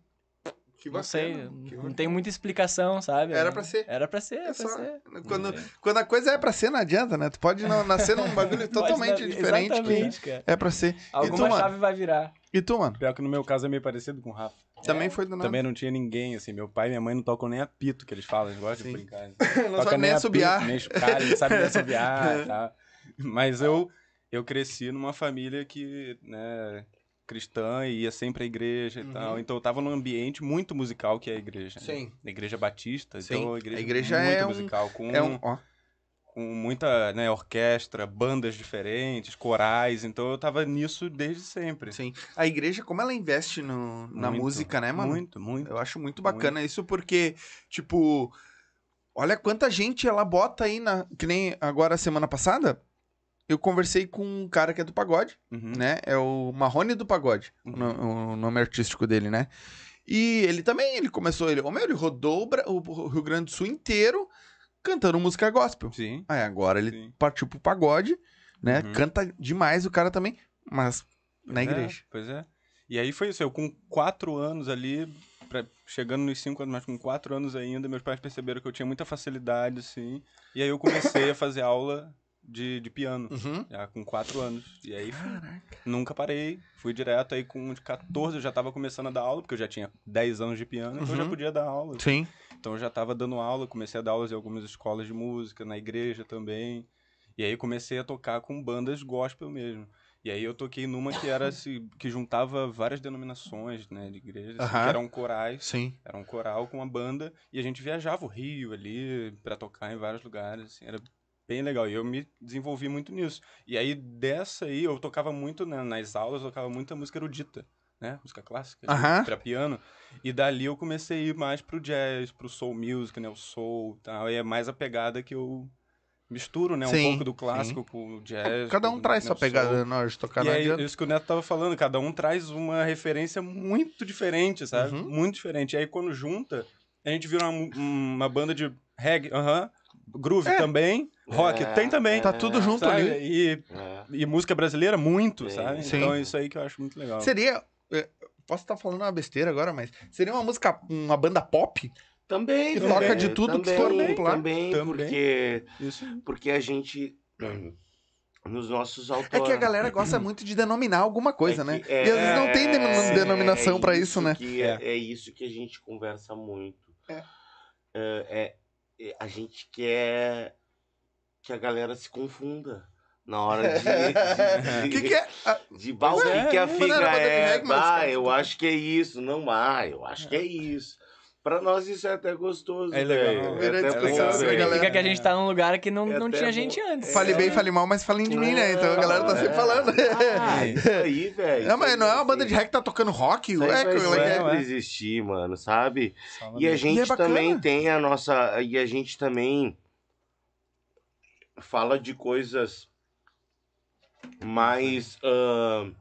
Que não sei, que não bacana. tem muita explicação, sabe? Era pra ser. Era pra ser, É era pra só- ser. Quando, É. quando a coisa é pra ser, não adianta, né? Tu pode não, nascer num bagulho totalmente dar- diferente que Exatamente, cara. é pra ser. Alguma e tu, mano? chave vai virar. E tu, mano? Pior que no meu caso é meio parecido com o Rafa. Também foi do nada. Também não tinha ninguém, assim. Meu pai e minha mãe não tocam nem apito, que eles falam, eles gostam Sim. de brincar. não Toca sabe nem assobiar. Nem chocalho, não sabe nem assobiar, tá? Mas eu, eu cresci numa família que, né, cristã e ia sempre à igreja e Uhum. tal. Então eu tava num ambiente muito musical que é a igreja. né? Sim. A igreja batista, Sim. então a igreja, A igreja muito é um- musical, com, É um... Ó. com muita né, orquestra, bandas diferentes, corais. Então eu tava nisso desde sempre. Sim. A igreja, como ela investe no, na Muito, música, né, mano? Muito, muito. Eu acho muito bacana isso porque, tipo, olha quanta gente ela bota aí na. Que nem agora, semana passada, eu conversei com um cara que é do pagode, Uhum. né? É o Marrone do Pagode, o no- o nome artístico dele, né? E ele também, ele começou, ele, meu, ele rodou o o Rio Grande do Sul inteiro cantando música gospel. Sim. Aí agora ele sim. partiu pro pagode, né? Uhum. Canta demais o cara também, mas na Pois é, igreja. pois é. E aí foi isso, eu com quatro anos ali, pra- chegando nos cinco anos, mas com quatro anos ainda, meus pais perceberam que eu tinha muita facilidade, assim. E aí eu comecei a fazer aula de, de piano, Uhum. já com quatro anos. E aí nunca parei, fui direto. Aí com uns 14 eu já tava começando a dar aula, porque eu já tinha 10 anos de piano, então eu já Uhum. podia dar aula. Sim. Então eu já tava dando aula, comecei a dar aulas em algumas escolas de música, na igreja também. E aí comecei a tocar com bandas gospel mesmo. E aí eu toquei numa que era assim, que juntava várias denominações, né, de igrejas, assim, que eram corais. Sim. Era um coral com uma banda e a gente viajava o Rio ali pra tocar em vários lugares, assim, era bem legal. E eu me desenvolvi muito nisso. E aí dessa aí eu tocava muito né, nas aulas, eu tocava muita música erudita, né? Música clássica, Aham. pra piano. E dali eu comecei a ir mais pro jazz, pro soul music, né, o soul, e tal. E é mais a pegada que eu misturo, né, um Sim, pouco do clássico com o jazz. Cada um traz né, sua pegada na hora de tocar E é adianta. isso que o Neto tava falando, cada um traz uma referência muito diferente, sabe? Uhum. Muito diferente. E aí quando junta, a gente vira uma, uma banda de reggae, aham, groove É. também, rock É, tem também. Tá tudo junto sabe? ali. E, É. e música brasileira, muito, sabe? Sim. Então é isso aí que eu acho muito legal. Seria. é, Posso estar falando uma besteira agora, mas seria uma música, uma banda pop? Também, Que também, toca de tudo que também, for bem, claro. Também, Também. porque Isso. porque a gente nos nossos É autores que a galera gosta muito de denominar alguma coisa, É né? que- é- e às vezes não tem denom- é denominação pra isso, né? que é, é isso que a gente conversa muito. É. É, é- é- a gente quer que a galera se confunda na hora de. O de, que, que é? Ah, de que, é, que a é. De é, cara, eu acho que é isso. Não, ah, eu acho que é isso. Pra nós isso é até gostoso, É legal. Vira É até discussão, bom, que a gente tá num lugar que não, É não tinha bom. gente antes. Fale bem, fale mal, mas falem de mim, né? Então a galera tá sempre É. falando. Ah, isso aí, velho. Não, mas não é uma banda de reggae que tá tocando rock? Isso Ué, vai que legal. é, sempre existir, mano, sabe? Fala E a. E é gente também tem a nossa. E a gente também fala de coisas mais. ahn,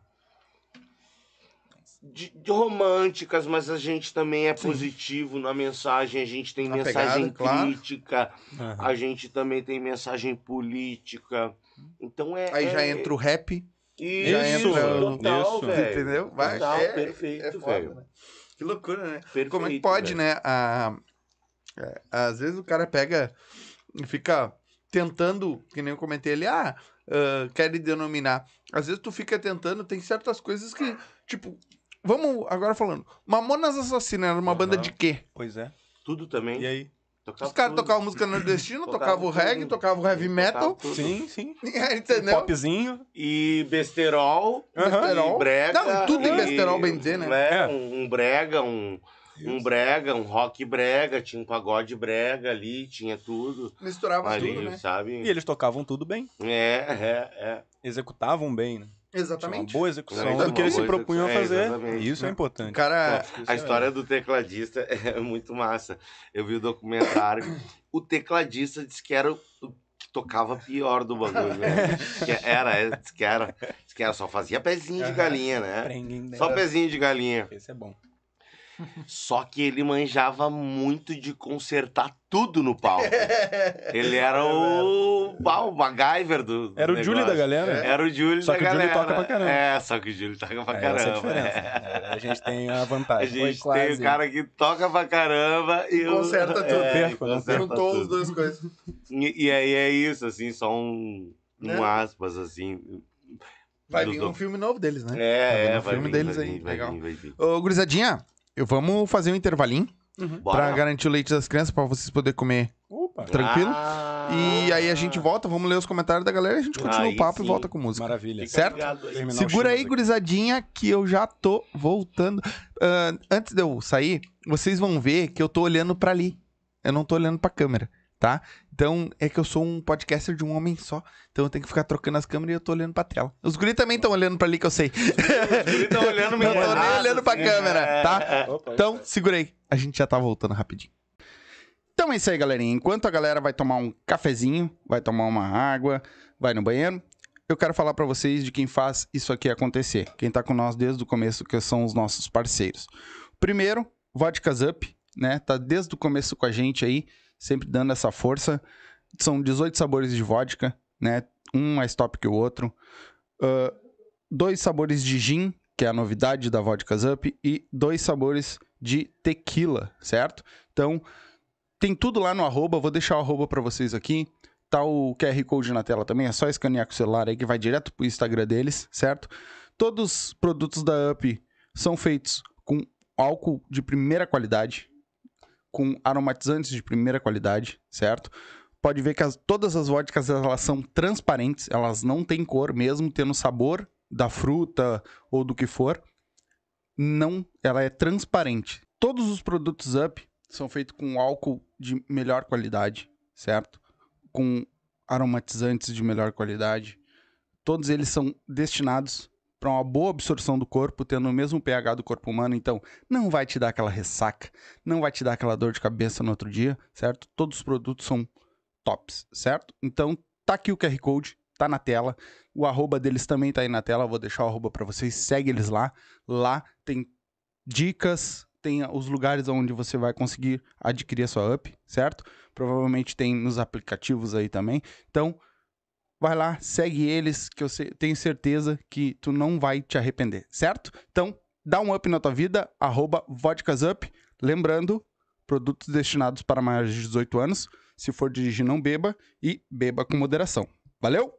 de, de românticas, mas a gente também é positivo na mensagem, a gente tem Na mensagem pegada, claro. crítica, Aham. a gente também tem mensagem política. Então é. Aí já é- entra o rap, Isso, já entra o- total, Isso. velho. entendeu? Vai, Total, é- perfeito, é foda, velho. né? Que loucura, né? Perfeito, Como é que pode, velho. né? A... é, às vezes o cara pega e fica tentando, que nem eu comentei ali, ah, quer denominar. Às vezes tu fica tentando, tem certas coisas que, tipo, vamos agora falando, Mamonas Assassinas era uma banda Aham. de quê? Pois é. Tudo também. E aí? Tocava Os caras tocavam música nordestina, Tocava tocavam o reggae, tocavam o heavy metal, Tocava. Sim, sim. entendeu? Popzinho. E besterol. Besterol. E brega. Não, tudo em e- besterol, bem dizer, né? É, um, um brega, um, um brega, um rock brega, tinha um pagode brega ali, tinha tudo Misturava ali, tudo, né? sabe? E eles tocavam tudo bem. É, é, é. Executavam bem, né? Tinha uma Exatamente. boa execução Exatamente. do que eles se propunham a é, fazer. exatamente. Isso é importante. cara, A história do tecladista é muito massa. Eu vi o documentário. O tecladista disse que era o que tocava pior do bagulho. Né? Diz que era, é, disse que era, disse que era, só fazia pezinho de galinha, né? Só pezinho de galinha. Esse é bom. Só que ele manjava muito de consertar tudo no palco. Ele era o, pá, o MacGyver do, do Era o Julie da galera. Era o Júlio Só da que o Júlio galera. toca pra caramba. É, só que o Júlio toca pra É, essa é a caramba. diferença. é. É, A gente tem a A vantagem. gente quase. tem o cara que toca pra caramba e, o- conserta tudo. É, Perco, não conserta juntou as tudo. duas coisas. E, e aí é isso, assim, só um, um Né? aspas, assim. Vai vir um filme novo deles, né? É, vindo é, um vai filme vir, deles vai aí, vir, vai legal. vir, vai vir. Ô, gurizadinha, eu vamos fazer um intervalinho Bora. pra garantir o leite das crianças pra vocês poderem comer Opa, tranquilo. Ah, E aí a gente volta, vamos ler os comentários da galera, a gente continua Aí o papo sim. e volta com música. maravilha. certo? Segura aí, gurizadinha, que eu já tô voltando. Ah, antes de eu sair, vocês vão ver que eu tô olhando pra ali. Eu não tô olhando pra câmera, tá? Então, é que eu sou um podcaster de um homem só. Então eu tenho que ficar trocando as câmeras e eu tô olhando pra tela. Os guris também estão olhando pra ali, que eu sei. Ele tá olhando meio Não tô nem olhando pra assim. câmera, tá? É. Opa, Então, segura aí. A gente já tá voltando rapidinho. Então é isso aí, galerinha. Enquanto a galera vai tomar um cafezinho, vai tomar uma água, vai no banheiro, eu quero falar pra vocês de quem faz isso aqui acontecer. Quem tá com nós desde o começo, que são os nossos parceiros. Primeiro, Vodkas Up, né? Tá desde o começo com a gente aí, sempre dando essa força. São 18 sabores de vodka, né? Um mais top que o outro. Ah, dois sabores de gin, que é a novidade da Vodkas Up, e dois sabores de tequila, certo? Então, tem tudo lá no arroba, vou deixar o arroba pra vocês aqui. Tá o QR Code na tela também, é só escanear com o celular aí que vai direto pro Instagram deles, certo? Todos os produtos da Up são feitos com álcool de primeira qualidade, com aromatizantes de primeira qualidade, certo? Pode ver que as- todas as vodkas elas são transparentes, elas não têm cor, mesmo tendo sabor da fruta ou do que for, não, ela é transparente. Todos os produtos Up são feitos com álcool de melhor qualidade, certo? Com aromatizantes de melhor qualidade. Todos eles são destinados para uma boa absorção do corpo, tendo o mesmo pH do corpo humano, então não vai te dar aquela ressaca, não vai te dar aquela dor de cabeça no outro dia, certo? Todos os produtos são tops, certo? Então tá aqui o QR Code, tá na tela. O arroba deles também tá aí na tela, vou deixar o arroba para vocês, segue eles lá. Lá tem dicas, tem os lugares onde você vai conseguir adquirir a sua up, certo? Provavelmente tem nos aplicativos aí também. Então, vai lá, segue eles, que eu tenho certeza que tu não vai te arrepender, certo? Então, dá um up na tua vida, arroba. Lembrando, produtos destinados para maiores de 18 anos. Se for dirigir, não beba e beba com moderação. Valeu?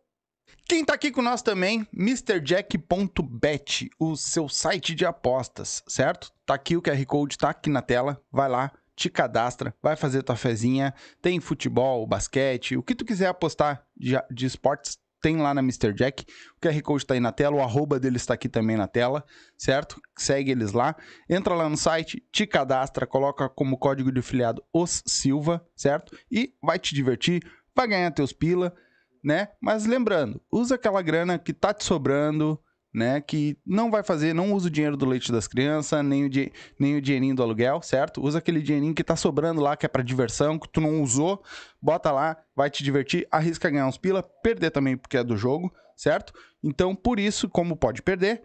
Quem tá aqui com nós também, MrJack.bet, o seu site de apostas, certo? Tá aqui o QR Code, tá aqui na tela. Vai lá, te cadastra, vai fazer tua fezinha. Tem futebol, basquete, o que tu quiser apostar de, de esportes, tem lá na Mr. Jack. O QR Code tá aí na tela, o arroba deles está aqui também na tela, certo? Segue eles lá. Entra lá no site, te cadastra, coloca como código de filiado os Silva, certo? E vai te divertir, vai ganhar teus pila, né? Mas lembrando, usa aquela grana que tá te sobrando, né? Que não vai fazer, não usa o dinheiro do leite das crianças, nem o, di- nem o dinheirinho do aluguel, certo? Usa aquele dinheirinho que tá sobrando lá, que é pra diversão, que tu não usou, bota lá, vai te divertir, arrisca ganhar uns pila, perder também porque é do jogo, certo? Então, por isso, como pode perder,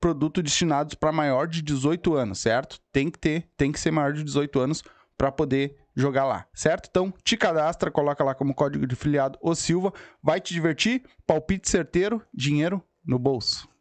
produto destinados para maior de 18 anos, certo? Tem que ter, tem que ser maior de 18 anos para poder jogar lá, certo? Então, te cadastra, coloca lá como código de filiado o Silva, vai te divertir, palpite certeiro, dinheiro no bolso.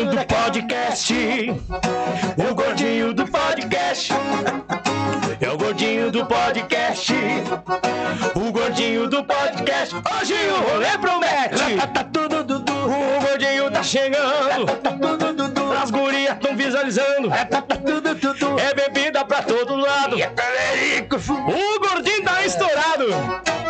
É o gordinho do podcast. O gordinho do podcast. É o gordinho do podcast. O gordinho do podcast. Hoje o rolê promete. Tá tudo Dudu. O gordinho tá chegando. Tá tudo Dudu. As gurias tão visualizando. Tá tudo Dudu. É bebida pra todo lado. O gordinho tá estourado.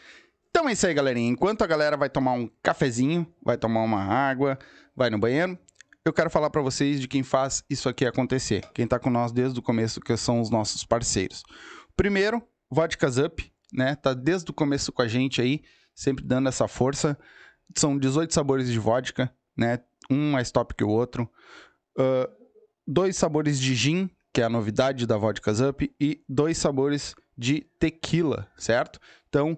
Então é isso aí, galerinha. Enquanto a galera vai tomar um cafezinho, vai tomar uma água, vai no banheiro, eu quero falar pra vocês de quem faz isso aqui acontecer. Quem tá com nós desde o começo, que são os nossos parceiros. Primeiro, Vodkas Up, né? Tá desde o começo com a gente aí, sempre dando essa força. São 18 sabores de vodka, né? Um mais top que o outro. Ah, dois sabores de gin, que é a novidade da Vodkas Up, e dois sabores de tequila, certo? Então,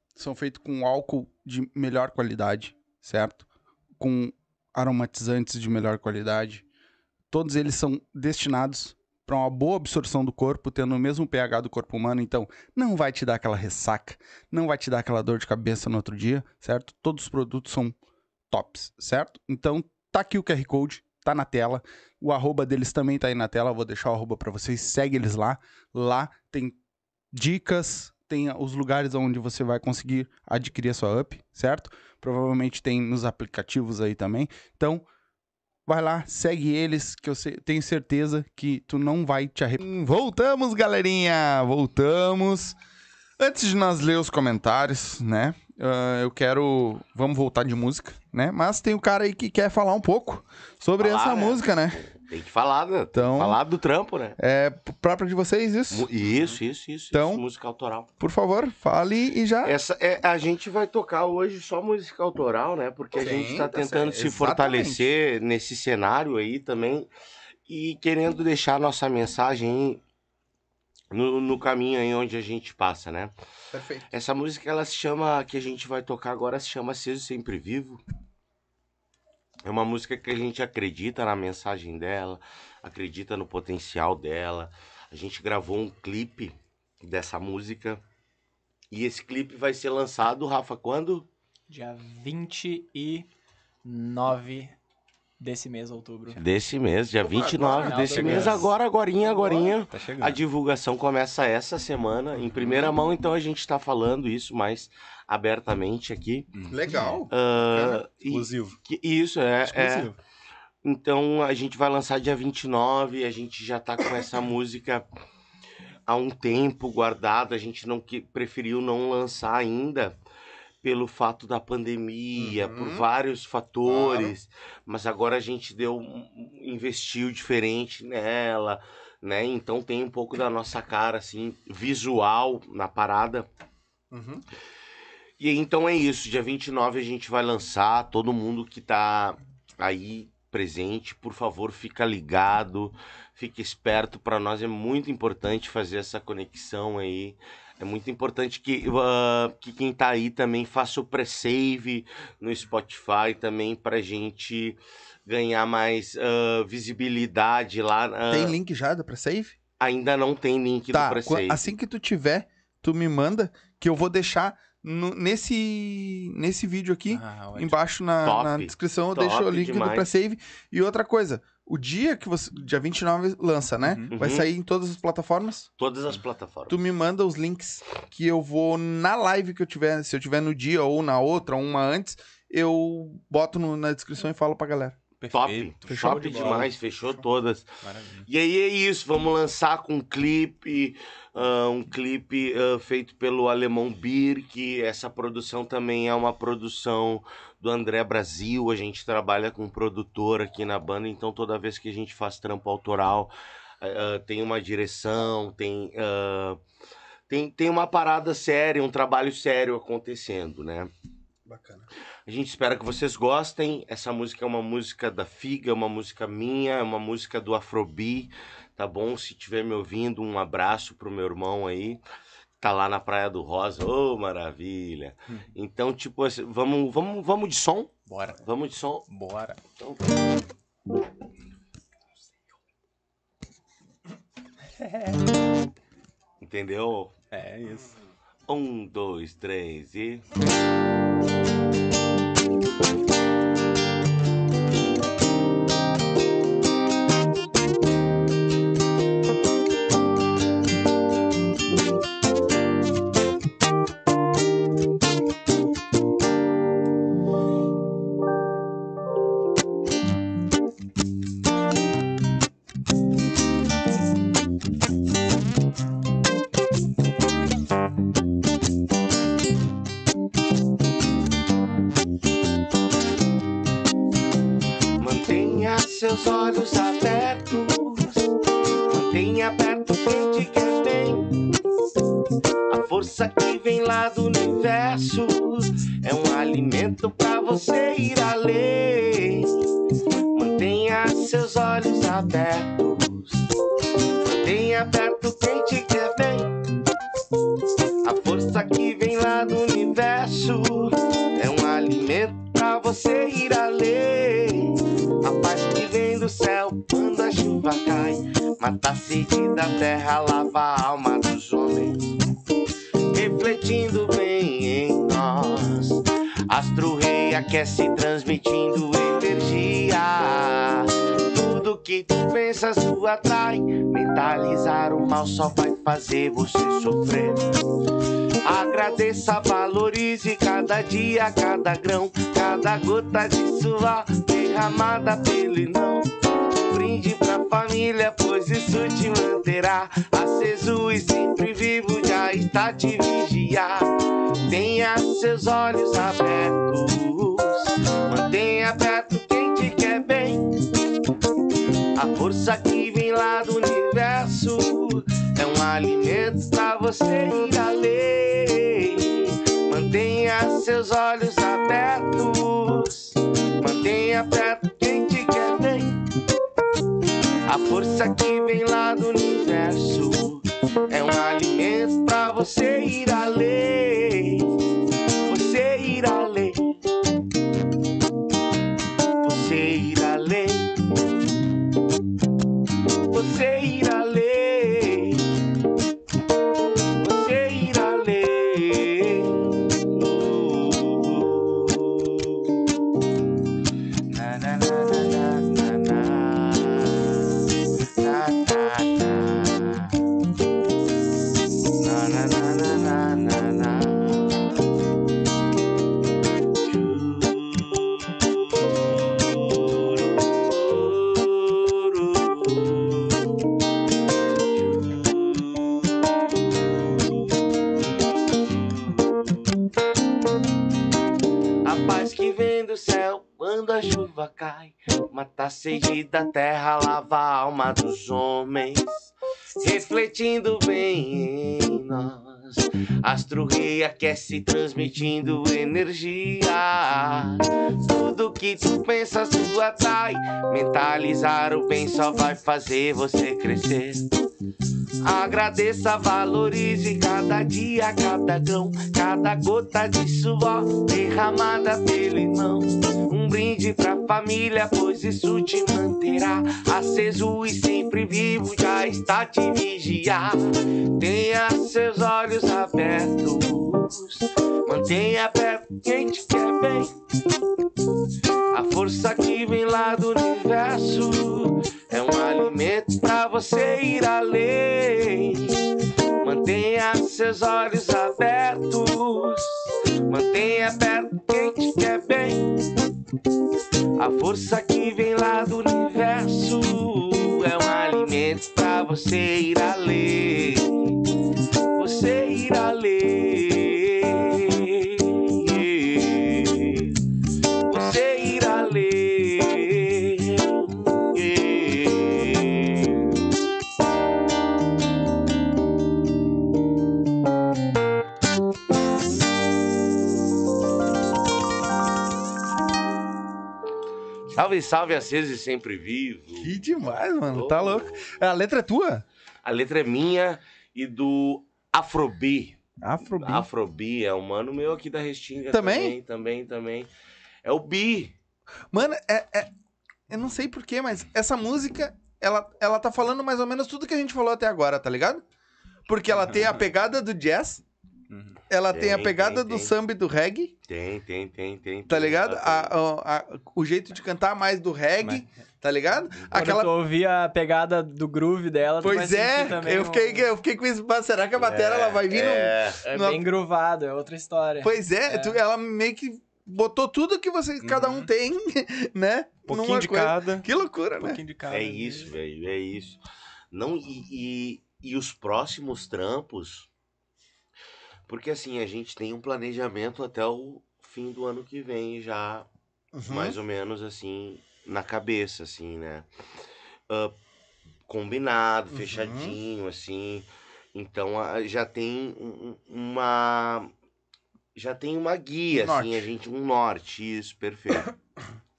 são feitos com álcool de melhor qualidade, certo? Com aromatizantes de melhor qualidade. Todos eles são destinados para uma boa absorção do corpo, tendo o mesmo pH do corpo humano, então não vai te dar aquela ressaca, não vai te dar aquela dor de cabeça no outro dia, certo? Todos os produtos são tops, certo? Então tá aqui o QR Code, tá na tela. O arroba deles também tá aí na tela, vou deixar o arroba para vocês, segue eles lá. Lá tem dicas, tem os lugares onde você vai conseguir adquirir a sua up, certo? Provavelmente tem nos aplicativos aí também. Então, vai lá, segue eles, que eu tenho certeza que tu não vai te arrepender. Voltamos, galerinha! Voltamos. Antes de nós ler os comentários, né? ah, eu quero. Vamos voltar de música, né? Mas tem um cara aí que quer falar um pouco sobre Falar, essa né? música, né? Tem que falar, né? Então- falar do trampo, né? É próprio de vocês isso? Isso, isso, isso. Então- isso, música autoral. Por favor, fale e já. Essa é, a gente vai tocar hoje só música autoral, né? Porque a Sim, gente tá tá tentando certo. se Exatamente. fortalecer nesse cenário aí também e querendo deixar nossa mensagem no, no caminho aí onde a gente passa, né? Perfeito. Essa música ela se chama que a gente vai tocar agora se chama Aceso Sempre Vivo. É uma música que a gente acredita na mensagem dela, acredita no potencial dela. A gente gravou um clipe dessa música e esse clipe vai ser lançado, Rafa, quando? Dia 29 desse mês, outubro. Desse mês, dia 29 agora, desse mês, mês. agora, agorinha, agorinha. Tá chegando. A divulgação começa essa semana, em primeira mão, então a gente tá falando isso mais abertamente aqui. Legal. Ah, e- Exclusivo. que- isso, é, é. Exclusivo. Então a gente vai lançar dia 29, a gente já tá com essa música há um tempo guardada, a gente não que, preferiu não lançar ainda pelo fato da pandemia, por Uhum. vários fatores, mas agora a gente deu um- investiu diferente nela, né? Então tem um pouco da nossa cara assim, visual na parada. Uhum. E então é isso, dia 29 a gente vai lançar, todo mundo que tá aí presente, por favor, fica ligado, fica esperto, para nós é muito importante fazer essa conexão aí. É muito importante que, ah, que quem tá aí também faça o pre-save no Spotify também pra gente ganhar mais ah, visibilidade lá. ah, Tem link já da save? Ainda não tem link Tá, do pre-save. assim que tu tiver, tu me manda, que eu vou deixar no- nesse, nesse vídeo aqui, Ah, embaixo na, na descrição, eu Top deixo o link do demais. pré-save. E outra coisa, o dia que você. Dia 29 lança, né? Uhum. Vai Uhum. sair em todas as plataformas. Todas as plataformas. Tu me manda os links que eu vou na live que eu tiver, se eu tiver no dia ou na outra, uma antes, eu boto no- na descrição e falo pra galera. Top, Perfeito. Fechou top de demais, fechou todas. Maravilha. E aí é isso, vamos lançar com um clipe, ah, um clipe ah, feito pelo Alemão Bir, que essa produção também é uma produção do André Brasil, a gente trabalha com um produtor aqui na banda, então toda vez que a gente faz trampo autoral, ah, tem uma direção, tem, tem, tem uma parada séria, um trabalho sério acontecendo, né? Bacana. A gente espera que vocês gostem. Essa música é uma música da Figa, é uma música minha, é uma música do Afrobi, tá bom? Se tiver me ouvindo, um abraço pro meu irmão aí. Tá lá na Praia do Rosa. Ô, maravilha. Hum. Então, tipo, assim, vamos, vamos, vamos de som? Bora. Vamos de som? Bora. Então, Entendeu? É isso. Um, dois, três e. fazer você sofrer. Agradeça, valorize cada dia, cada grão, cada gota de suor derramada pelo irmão. Fazer você crescer. Agradeça, valorize cada dia, cada grão, cada gota de suor derramada pelo irmão. Brinde pra família, pois isso te manterá aceso e sempre vivo, já está te vigiar. Tenha seus olhos abertos, mantenha perto quem te quer bem. A força que vem lá do universo é um alimento pra você ir além. Mantenha seus olhos abertos, mantenha perto quem te quer bem. A força que vem lá do universo é um alimento pra você ir além. Você ir além. Salve, salve, aceso e sempre vivo. Que demais, mano. Tá Oh. louco. A letra é tua? A letra é minha e do Afrobi. Afrobeat. Afrobi é um mano meu aqui da Restinga. Também? Também, também, também. É o Bi. Mano, é, é- Eu não sei porquê, mas essa música, ela, ela tá falando mais ou menos tudo que a gente falou até agora, tá ligado? Porque ela tem a pegada do jazz. Ela tem, a Tem, pegada tem, do tem. samba e do reggae, Tem, tem, tem, tem. tá ligado? tem. A- a- a- o jeito de cantar mais do reggae, tá ligado? Quando Aquela. tu ouvir a pegada do groove dela, tu vai Pois é, eu um- fiquei, eu fiquei com isso. mas Será que a bateria ela vai vir? no- É, É bem groovado, é outra história. Pois é, É. tu- ela meio que botou tudo que vocês, cada um Uhum. tem, né? Um pouquinho numa de coisa. cada. Que loucura, Um né? pouquinho de cada. é isso, velho, é isso. Não, e, e, e os próximos trampos. Porque assim, a gente tem um planejamento até o fim do ano que vem já Uhum. mais ou menos assim na cabeça, assim, né? Ah, combinado, Uhum. fechadinho, assim. Então já tem um- um- uma já tem uma guia, Um assim, norte. a gente um norte, isso, perfeito.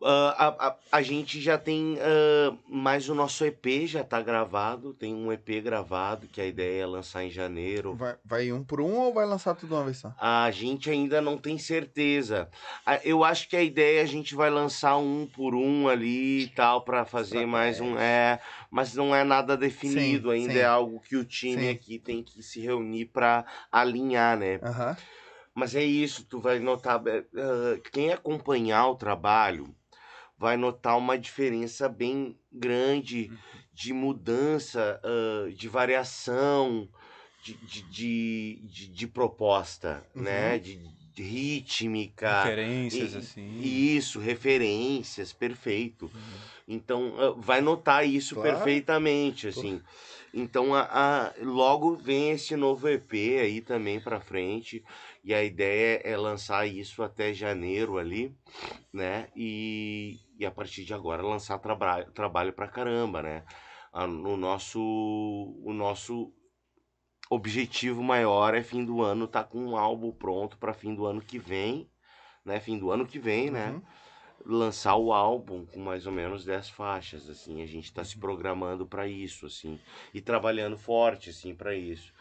Ah, a, a, a gente já tem ah, mais o nosso EP já tá gravado, tem um EP gravado que a ideia é lançar em janeiro. Vai, vai um por um ou vai lançar tudo uma vez só? A gente ainda não tem certeza. Eu acho que a ideia é a gente vai lançar um por um ali e tal, pra fazer mais um. É, mas não é nada definido Sim, ainda, sim. é algo que o time Sim. aqui tem que se reunir pra alinhar, né? Aham. Mas é isso, tu vai notar. ah, quem acompanhar o trabalho vai notar uma diferença bem grande de mudança, ah, de variação, de, de, de, de- de proposta, Uhum. né? De, de rítmica. Referências, e- assim. Isso, referências, perfeito. Então, ah, vai notar isso Claro. perfeitamente, assim. Então, a, a- logo vem esse novo EP aí também pra frente. E a ideia é lançar isso até janeiro ali, né? E, e a partir de agora lançar traba trabalho pra caramba, né? Ah, No nosso, o nosso objetivo maior é fim do ano tá com um álbum pronto pra fim do ano que vem, né? Fim do ano que vem, né? Uhum. lançar o álbum com mais ou menos 10 faixas, assim, a gente tá se programando pra isso, assim, e trabalhando forte, assim, pra isso.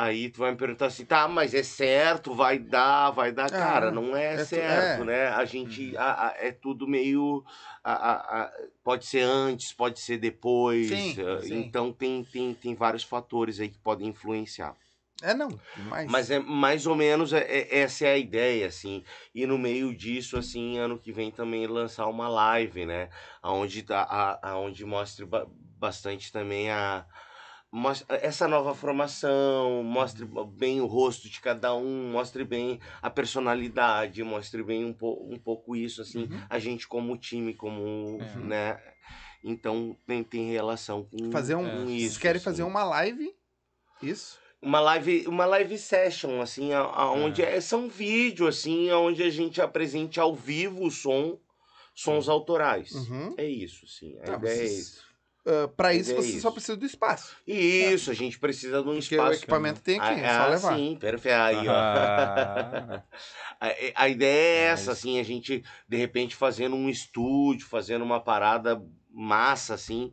Aí tu vai me perguntar assim, tá, mas é certo, vai dar, vai dar. Ah, Cara, não é, é certo, é. né? A gente, a- a- é tudo meio, a- a- a- pode ser antes, pode ser depois, Sim, eh, sim. então tem, tem, tem vários fatores aí que podem influenciar. É, não. Demais. Mas é mais ou menos é, é- essa é a ideia, assim. E no meio disso, assim, ano que vem também lançar uma live, né? Aonde, tá- a, aonde mostre ba- bastante também a. mostra essa nova formação, mostre bem o rosto de cada um, mostre bem a personalidade, mostre bem um, po um pouco isso, assim, Uhum. a gente como time, como, Uhum. né? Então tem, tem relação com, Fazer um. com Vocês isso. querem assim. fazer uma live? Isso. uma live, uma live session, assim, a- a- onde é, são vídeos, assim, onde a gente apresente ao vivo o som, sons autorais. Uhum. É isso, assim. A ideia é vocês- isso. Ah, pra Mas isso é você isso. só precisa do espaço. Isso, a gente precisa de um Porque espaço. o equipamento tem aqui, é ah, só ah, levar. sim, perfeito. Aí, ó. Ah, A, a ideia é essa, assim, a gente, de repente, fazendo um estúdio, fazendo uma parada massa, assim,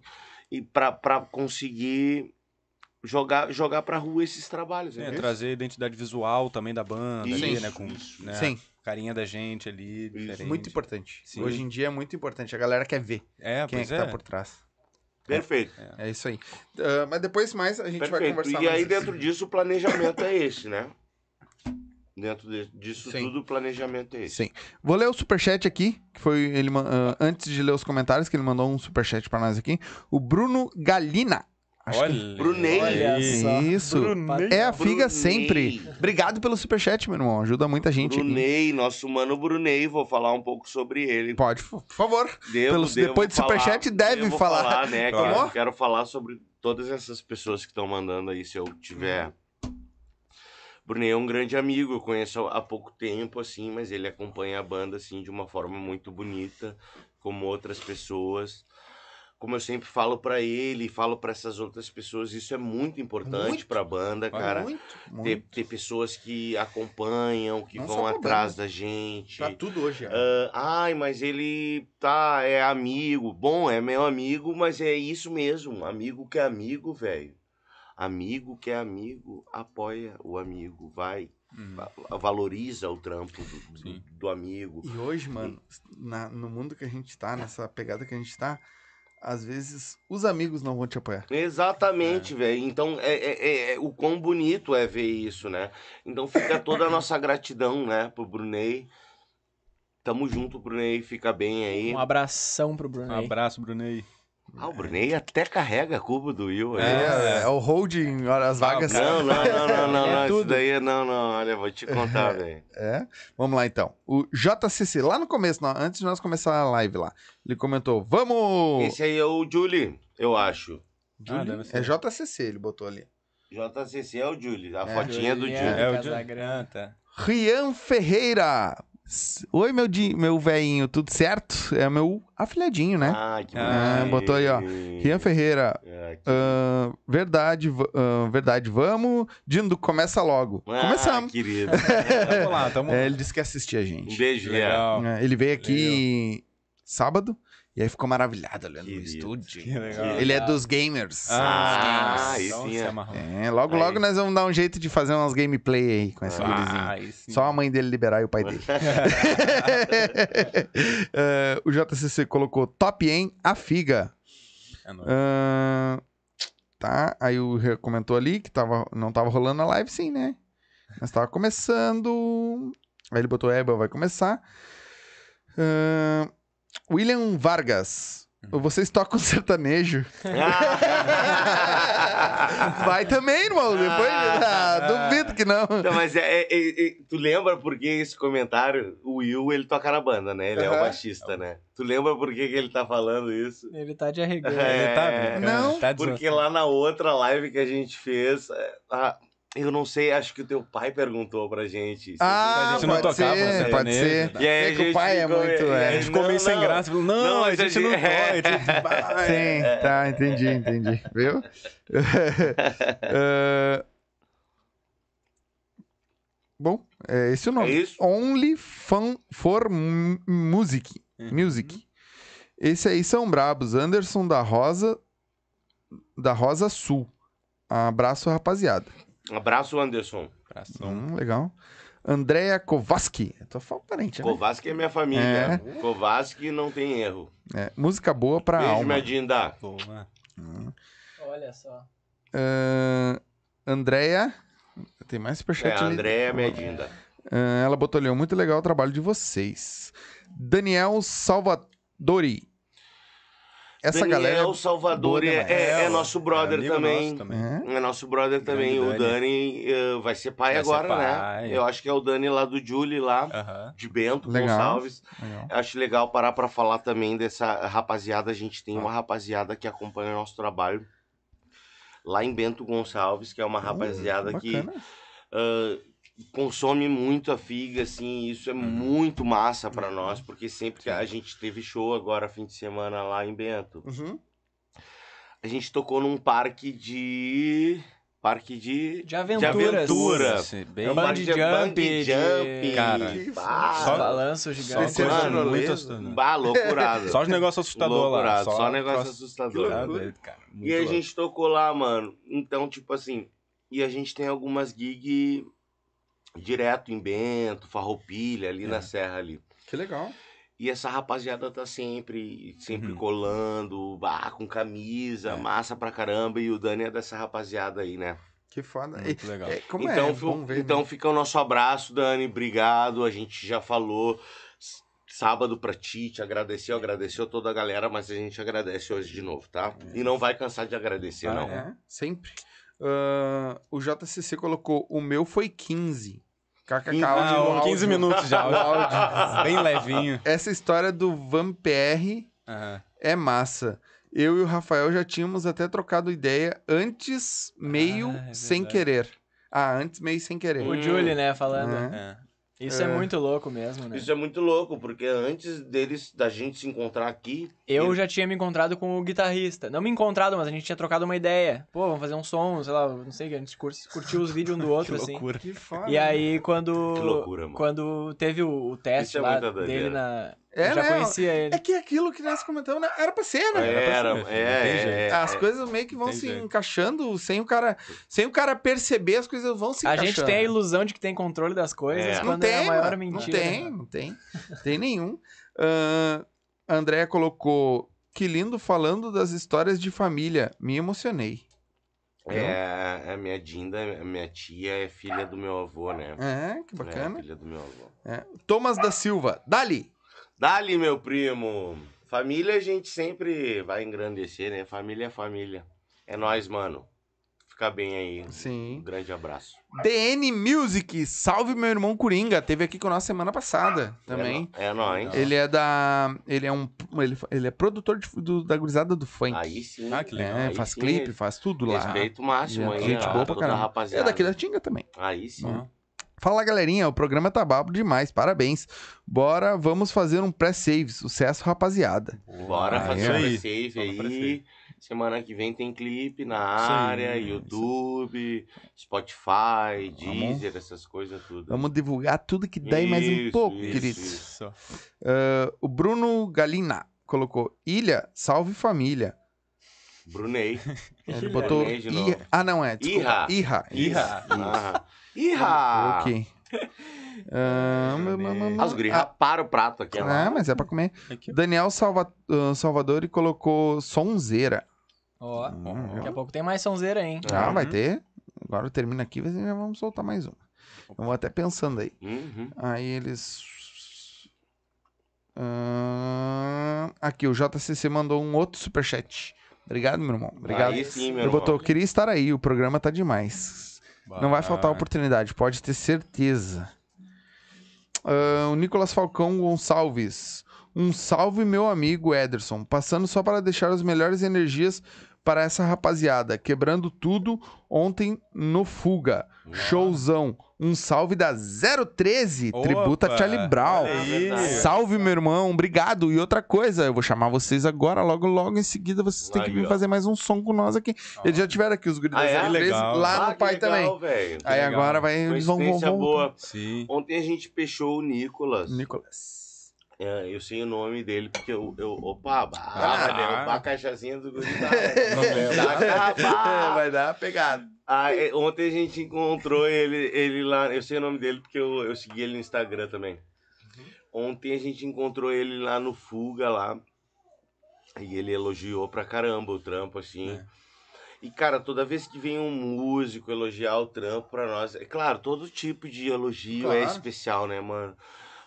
e pra, pra conseguir jogar, jogar pra rua esses trabalhos. é, trazer a identidade visual também da banda ali, Isso, né? Com isso. né, Sim, carinha da gente ali, diferente. muito importante. Sim. Hoje em dia é muito importante. A galera quer ver É, quem é pois que é. tá por trás. Perfeito. É isso aí. Ah, mas depois mais a gente vai Perfeito. conversar E aí, assim. dentro disso, o planejamento é esse, né? Dentro de- disso Sim. tudo, o planejamento é esse. Sim. Vou ler o superchat aqui, que foi ele ah, antes de ler os comentários, que ele mandou um superchat pra nós aqui. O Bruno Galina. Acho que- Olha, Brunei. Olha só. Isso. Brunei. É a figa Brunei. sempre. Obrigado pelo superchat, meu irmão. Ajuda muita gente aqui. Brunei, nosso mano Brunei, vou falar um pouco sobre ele. Pode, por favor. Devo, Pelo- devo depois do falar- superchat, deve devo falar. né? Claro. Quero, quero falar sobre todas essas pessoas que estão mandando aí, se eu tiver. Brunei é um grande amigo, eu conheço há pouco tempo, assim, mas ele acompanha a banda, assim, de uma forma muito bonita, como outras pessoas. Como eu sempre falo pra ele, falo pra essas outras pessoas, isso é muito importante Muito. pra banda, cara. Muito, Ter, muito. ter pessoas que acompanham, que Não vão atrás banda. da gente. Pra tudo hoje. ó. Ah, ai, mas ele tá, é amigo. Bom, é meu amigo, mas é isso mesmo. Amigo que é amigo, velho. Amigo que é amigo, apoia o amigo, vai, Hum. va- valoriza o trampo do, do- do amigo. E hoje, mano, na- no mundo que a gente tá, nessa pegada que a gente tá, às vezes os amigos não vão te apoiar. Exatamente, velho. Então, é, é- é- é- o quão bonito é ver isso, né? Então fica toda a nossa gratidão, né, pro Brunei. Tamo junto, Brunei, fica bem aí. Um abração pro Bruno. Um abraço, Brunei. Ah, o Brunei até carrega a cuba do Will aí. É, é o holding, olha as vagas. Não, não, não, não, não, É não. Isso tudo. daí, não, não. Olha, vou te contar, velho. É. Vamos lá então. O JCC, lá no começo, antes de nós começar a live lá, ele comentou: Vamos! Esse aí é o Julie, eu acho. Julie? Ah, deve ser. é JCC, ele botou ali. JCC é o Julie, a É, fotinha do Julie. É o Casagrande. Ah, tá. Rian Ferreira. Oi, meu, di- meu velhinho, tudo certo? É meu afilhadinho, né? Ah, que Ah, botou aí, ó. Rian Ferreira. Ah, que- ah, verdade, ah, verdade, vamos. Dindo, começa logo. Ah, Começamos. querido. Tamo lá, tamo É, lá. ele disse que ia assistir a Um gente. beijo, Rian. Legal. É, ele veio aqui sábado e aí ficou maravilhado olhando no estúdio. Que legal. Ele é dos gamers. Ah, aí então sim, se é. É, logo, Aí. logo nós vamos dar um jeito de fazer umas gameplay aí com esse gurizinho. Ah, aí sim. Só a mãe dele liberar e o pai dele. É, o JCC colocou top em a figa. É nóis. Ah, tá, aí o Rê comentou ali que tava, não tava rolando a live, sim, né? Mas tava começando. Aí ele botou Eba, vai começar. Ah, William Vargas. Vocês tocam sertanejo? Vai também, irmão. Depois. Ah, duvido que não. Não, mas é, é- é- é- tu lembra por que esse comentário? O Will, ele toca na banda, né? Ele é o baixista, né? Tu lembra por que, que ele tá falando isso? Ele tá de arregando. É, Ele tá brincando, não, tá Porque lá na outra live que a gente fez, é, ah, eu não sei, acho que o teu pai perguntou pra gente. Ah, a gente não pode tocava ser, pode ser. E aí É a que o gente pai é ficou- muito, é. aí, A gente ficou não, meio sem não. graça. Falou, não, Não, a mas a gente não gente- pode. Vai. Sim, tá, entendi, entendi. Viu? Eh, Bom, é esse o É nome. isso? Only Fan for Music. Music. Esse aí são brabos. Anderson da Rosa, da Rosa Sul. Abraço, rapaziada. Um abraço, Anderson. Abração. Hum, legal. Andréia Kovaski. Tô falando parente, né? Kovaski é minha família. Kovaski não tem erro. É, música boa pra Beijo, alma. minha Dinda. Boa. Olha só. Ah, Andréia. Tem mais É, superchat a ali. Andréia Medinda. Ah, ela botou ali, muito legal o trabalho de vocês. Daniel Salvadori. Essa Daniel galera. Salvador boa é, demais. é- é É, nosso brother amigo também. nosso também. É, É nosso brother também. Grande O Dani eh, vai ser pai Vai ser agora, pai. né? Eu acho que é o Dani lá do Julie, lá, Aham. de Bento Legal. Gonçalves. legal. Acho legal parar pra falar também dessa rapaziada. A gente tem uma rapaziada que acompanha o nosso trabalho lá em Bento Gonçalves, que é uma rapaziada que Bacana. ah, consome muito a figa, assim, e isso é muito massa pra nós, porque sempre que a gente teve show agora, fim de semana, lá em Bento, Uhum. a gente tocou num parque de... Parque de... De aventuras. aventura. Esse- bem- É um Bungee de jump, de- jump. Cara, Ah, só- Balanço Só gigante. É coisa rolê, muito. Bah, loucurado. Só os negócios assustadores lá. Loucurado, só negócio troço- assustador. Tá doido, cara. E a louco. gente tocou lá, mano. Então, tipo assim, e a gente tem algumas gigs direto em Bento, Farroupilha, ali É. na serra ali. Que legal. E essa rapaziada tá sempre, sempre Uhum. colando, bah, com camisa, É. massa pra caramba. E o Dani é dessa rapaziada aí, né? Que foda. E- Muito legal. é, como então, é bom ver, então né? fica o nosso abraço, Dani. Obrigado. A gente já falou sábado pra ti, te agradeceu, agradeceu toda a galera, mas a gente agradece hoje de novo, tá? E não vai cansar de agradecer, Ah, não. É, sempre. Ah, o JCC colocou, o meu foi 15. KKK, Ah, áudio no Ah, 15 áudio. minutos já. O áudio. Bem levinho. Essa história do Vampr Aham. é massa. Eu e o Rafael já tínhamos até trocado ideia antes, meio Ah, é sem querer. Ah, antes meio sem querer. O Julie, né, falando. É. É. Isso é. É. muito louco mesmo, né? Isso é muito louco, porque antes deles, da gente se encontrar aqui. Eu ele- já tinha me encontrado com o guitarrista. Não me encontrado, mas a gente tinha trocado uma ideia. Pô, vamos fazer um som, sei lá, não sei, a gente cur- curtiu os vídeos um do outro, Que assim. loucura. Que foda. E aí, quando. Que loucura, mano. Quando teve o, o teste Isso é lá dele na. É, eu já né? conhecia ele. É que aquilo que nós comentamos né, era pra ser, né? Era, pra ser, é, tem é, jeito. é, As coisas meio que vão Tem se jeito. encaixando sem o cara, sem o cara perceber, as coisas vão se A encaixando. gente tem a ilusão de que tem controle das coisas É. Não quando é tem, a maior mentira. Não tem, né? não tem. Tem nenhum. Ah, a Andrea colocou, que lindo falando das histórias de família. Me emocionei. É, a minha Dinda, a minha tia é filha do meu avô, né? É, que É, bacana. filha do meu avô. É. Thomas da Silva, Dali. Dali, meu primo. Família a gente sempre vai engrandecer, né? Família é família. É nóis, mano. Fica bem aí. Um Sim. grande abraço. DN Music, salve meu irmão Coringa. Teve aqui com nós semana passada também. É, é nóis. Ele é da. Ele é um. Ele, ele é produtor de- do- da gurizada do funk. Aí sim. Ah, que legal. É, Aí faz sim, clipe, faz tudo lá. Respeito máximo É, aí. gente boa pra caramba. rapaziada. É daqui da Tinga também. Aí sim. Ó. Fala galerinha, o programa tá brabo demais, parabéns. Bora, vamos fazer um pré-save. Sucesso, rapaziada. Bora Ah, fazer um Isso aí. Vamos aí. Semana que vem tem clipe na aí, área, isso. YouTube, Spotify, Deezer, essas coisas tudo. Vamos divulgar tudo que dá e mais um pouco, isso, queridos. isso. Ah, o Bruno Galina colocou: Ilha, salve família. Brunei. Ele botou. Brunei de Ih- novo. Ah, não é. Desculpa. Irra. Irra. Ah, Irra! Ok. Ah, ma- ma- ma- ma- Ah, os guri raparam o prato aqui. ó. ah, mas é pra comer. Aqui. Daniel Salva, ah, Salvador colocou sonzeira. Ó, Hum, daqui a pouco tem mais sonzeira, hein? Ah, Uhum. vai ter. Agora termina aqui, mas já vamos soltar mais uma. Eu vou até pensando aí. Uhum. Aí eles. Ah, aqui, o JCC mandou um outro superchat. Obrigado, meu irmão. Obrigado. Aí sim, meu Ele irmão. botou, queria estar aí, o programa tá demais. Não vai faltar oportunidade, pode ter certeza. Ah, o Nicolas Falcão Gonçalves. Um salve, meu amigo Ederson. Passando só para deixar as melhores energias para essa rapaziada. Quebrando tudo ontem no Fuga. Showzão. Um salve da 013, Opa, tributa Charlie Brown. aí. Verdade. Salve, meu irmão. Obrigado. E outra coisa, eu vou chamar vocês agora, logo, logo em seguida, vocês têm que Aí, vir ó. fazer mais um som com nós aqui. Eles já tiveram aqui os guris Ah, da é? 013, Legal. lá Ah, no que pai legal, também. velho. Aí legal. agora vai, eles vão, vão, vão boa. Sim. Ontem a gente fechou o Nicolas. Nicolas. É, eu sei o nome dele porque eu. eu opa, bah, Ah. vai derrubar a caixazinha do guri. Tá, vai dar pegada. Ah, é, ontem a gente encontrou ele, ele lá. Eu sei o nome dele porque eu, eu segui ele no Instagram também. Ontem a gente encontrou ele lá no Fuga lá. E ele elogiou pra caramba o trampo, assim. É. E, cara, toda vez que vem um músico elogiar o trampo pra nós, é claro, todo tipo de elogio é Claro. especial, né, mano?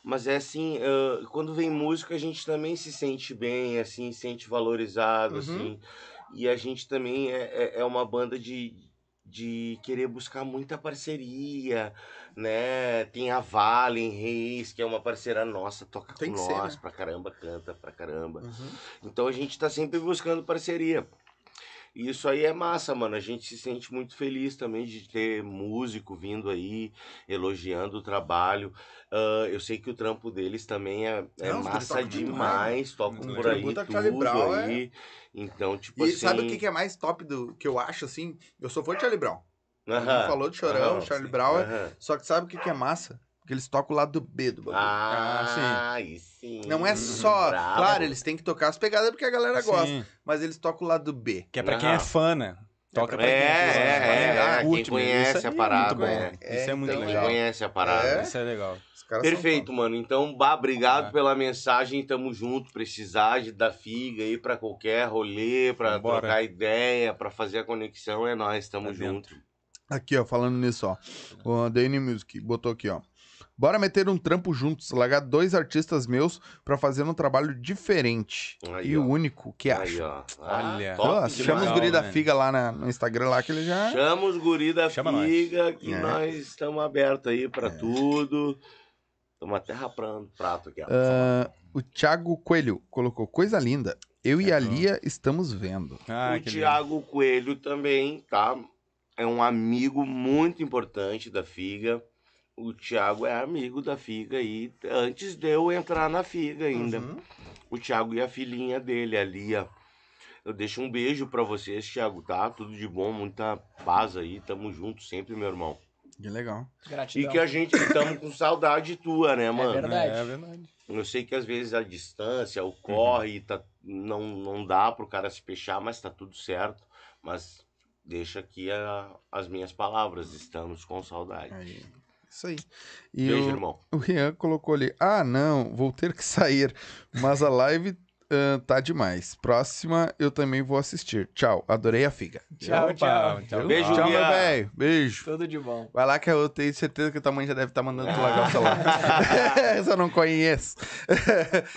Mas é assim, ah, quando vem músico, a gente também se sente bem, assim, se sente valorizado, Uhum. assim. E a gente também é, é, é uma banda de, de querer buscar muita parceria, né? Tem a Valen Reis, que é uma parceira nossa, toca Tem com que ser, nós né? pra caramba, canta pra caramba. Uhum. Então a gente tá sempre buscando parceria. E isso aí é massa, mano. A gente se sente muito feliz também de ter músico vindo aí, elogiando o trabalho. Ah, eu sei que o trampo deles também é, é Não, massa demais, tocam por aí tudo Charlie Brown, aí. Então, tipo E assim... sabe o que, que é mais top do que eu acho assim? Eu sou fã de Charlie Brown. Aham, falou de Chorão, aham, Charlie sim, Brown. aham. Só que sabe o que é massa? Que eles tocam o lado B do bagulho. Ah, aí sim. Não é só. Bravo. Claro, eles têm que tocar as pegadas porque a galera gosta. Sim, Mas eles tocam o lado B. que é pra Aham. quem é fã, né? Toca pra É, quem é fã. é, é, Ah, é, quem conhece a parada, É muito bom. é. Isso é muito então, Quem legal. conhece a parada. É. Isso é legal. Perfeito, mano. Então, bah, obrigado É. pela mensagem. Tamo junto. Precisar de, da figa aí pra qualquer rolê, pra Vambora. trocar ideia, pra fazer a conexão. É nós, tamo Tá junto. Aqui, ó, falando nisso, ó. O Dane Music botou aqui, ó. Bora meter um trampo juntos, largar dois artistas meus pra fazer um trabalho diferente Aí, e ó. único que ó. Ah, Olha. top chama os guri da? Figa lá na- no Instagram lá que ele já. Chama os guri da Chama nós. figa, que É. nós estamos abertos aí pra tudo. Estamos até rapando prato aqui, ó. Ah, o Thiago Coelho colocou coisa linda. Eu e a. Lia estamos vendo. Ah, o Thiago Coelho também, tá? É um amigo muito importante da Figa. O Thiago é amigo da Figa aí, antes de eu entrar na Figa ainda. Uhum. O Thiago e a filhinha dele, a Lia. Eu deixo um beijo pra vocês, Thiago, tá? Tudo de bom, muita paz aí. Tamo junto sempre, meu irmão. Que legal. E Gratidão. que a gente estamos com saudade tua, né, mano? verdade. É, é verdade. Eu sei que às vezes a distância, o corre, tá, não, não dá pro cara se fechar, mas tá tudo certo. Mas deixa aqui a- as minhas palavras, estamos com saudade. Aí. Isso aí. E Beijo, o, irmão. o Rian colocou ali: Ah, não, vou ter que sair. Mas a live ah, tá demais. Próxima eu também vou assistir. Tchau. Adorei a figa. Tchau, Opa, tchau. tchau. Beijo, Tchau, meu velho. Beijo. Tudo de bom. Vai lá que eu tenho certeza que a tua mãe já deve estar mandando tu largar o celular. Essa eu não conheço.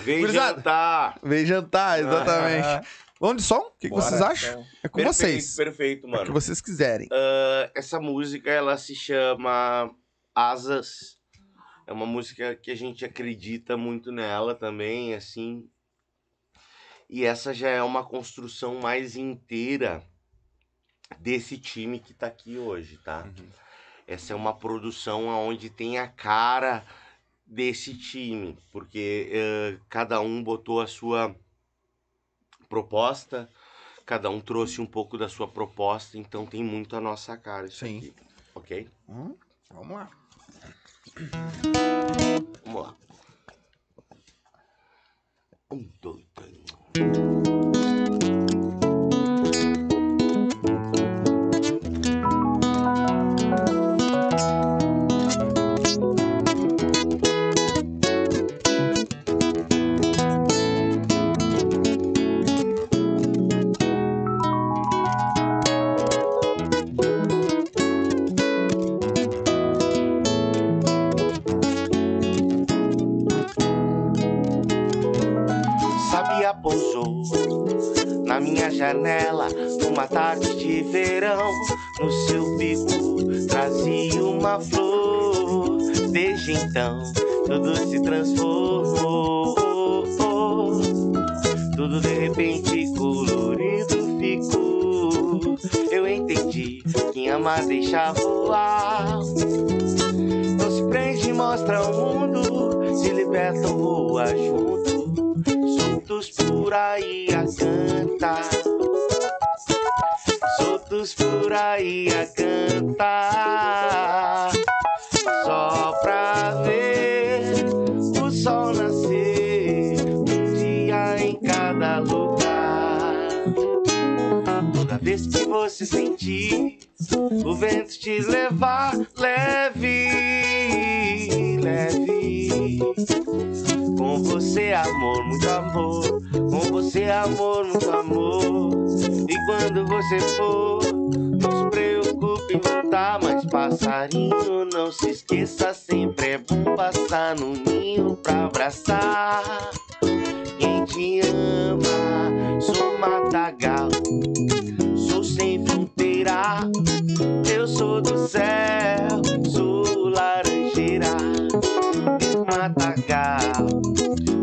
Vem jantar. Vem jantar, exatamente. Vamos de som? O que, que vocês acham? Então, É com perfeito, vocês. Perfeito, É o que mano. vocês quiserem. Ah, essa música, ela se chama Asas. É uma música que a gente acredita muito nela também, assim. E essa já é uma construção mais inteira desse time que tá aqui hoje, tá? Uhum. Essa é uma produção onde tem a cara desse time, porque eh, cada um botou a sua proposta, cada um trouxe um pouco da sua proposta, então tem muito a nossa cara isso Sim. aqui, ok? Hum, vamos lá. Vamos lá. Um, dois, três. Verão. No seu bico trazia uma flor. Desde então tudo se transformou. Tudo de repente colorido ficou. Eu entendi que amar deixa voar. Não se prende, mostra o mundo. Se liberta, voa junto soltos por aí a cantar. Por aí a cantar. Só pra ver o sol nascer. Um dia em cada lugar. Toda vez que você sentir o vento te levar, leve, leve. Com você, amor, muito amor. Com você, amor, muito amor. E quando você for, não se preocupe em voltar mais passarinho. Não se esqueça, sempre é bom passar no ninho pra abraçar. Quem te ama, sou matagal, sou sem fronteira. Eu sou do céu, sou matagal.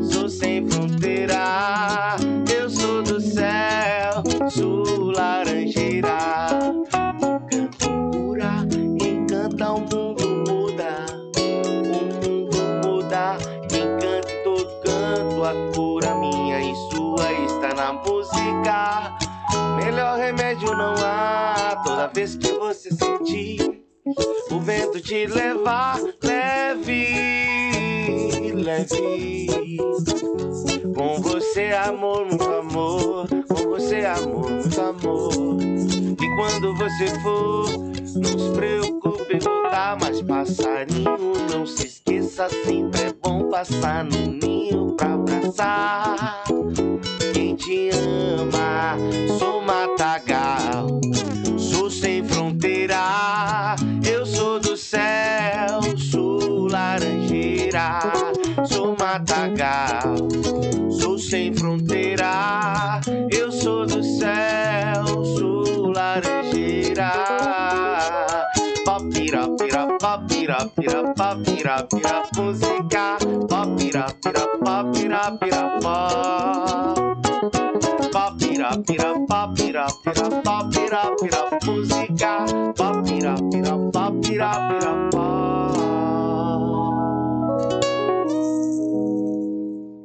Sou sem fronteira, eu sou do céu, sou laranjeira. Encanto cura, encanta o mundo muda. O mundo muda, encanto, canto, a cura minha e sua está na música. Melhor remédio não há, toda vez que você sentir o vento te levar, leve, leve. Com você, amor, muito amor. Com você, amor, muito amor. E quando você for, não se preocupe voltar. Mas passarinho, não se esqueça, sempre é bom passar no ninho pra abraçar. Quem te ama, sou matagal, fronteira. Eu sou do céu, sou laranjeira, sou matagal, sou sem fronteira. Eu sou do céu, sou laranjeira. Papira, pira, papira, pira, papira, pira, música. Papira, pira, papira, pira, pá. Papira, pira, papira, pira, papira, pira, música. Papira, pira, papira, pira, pá.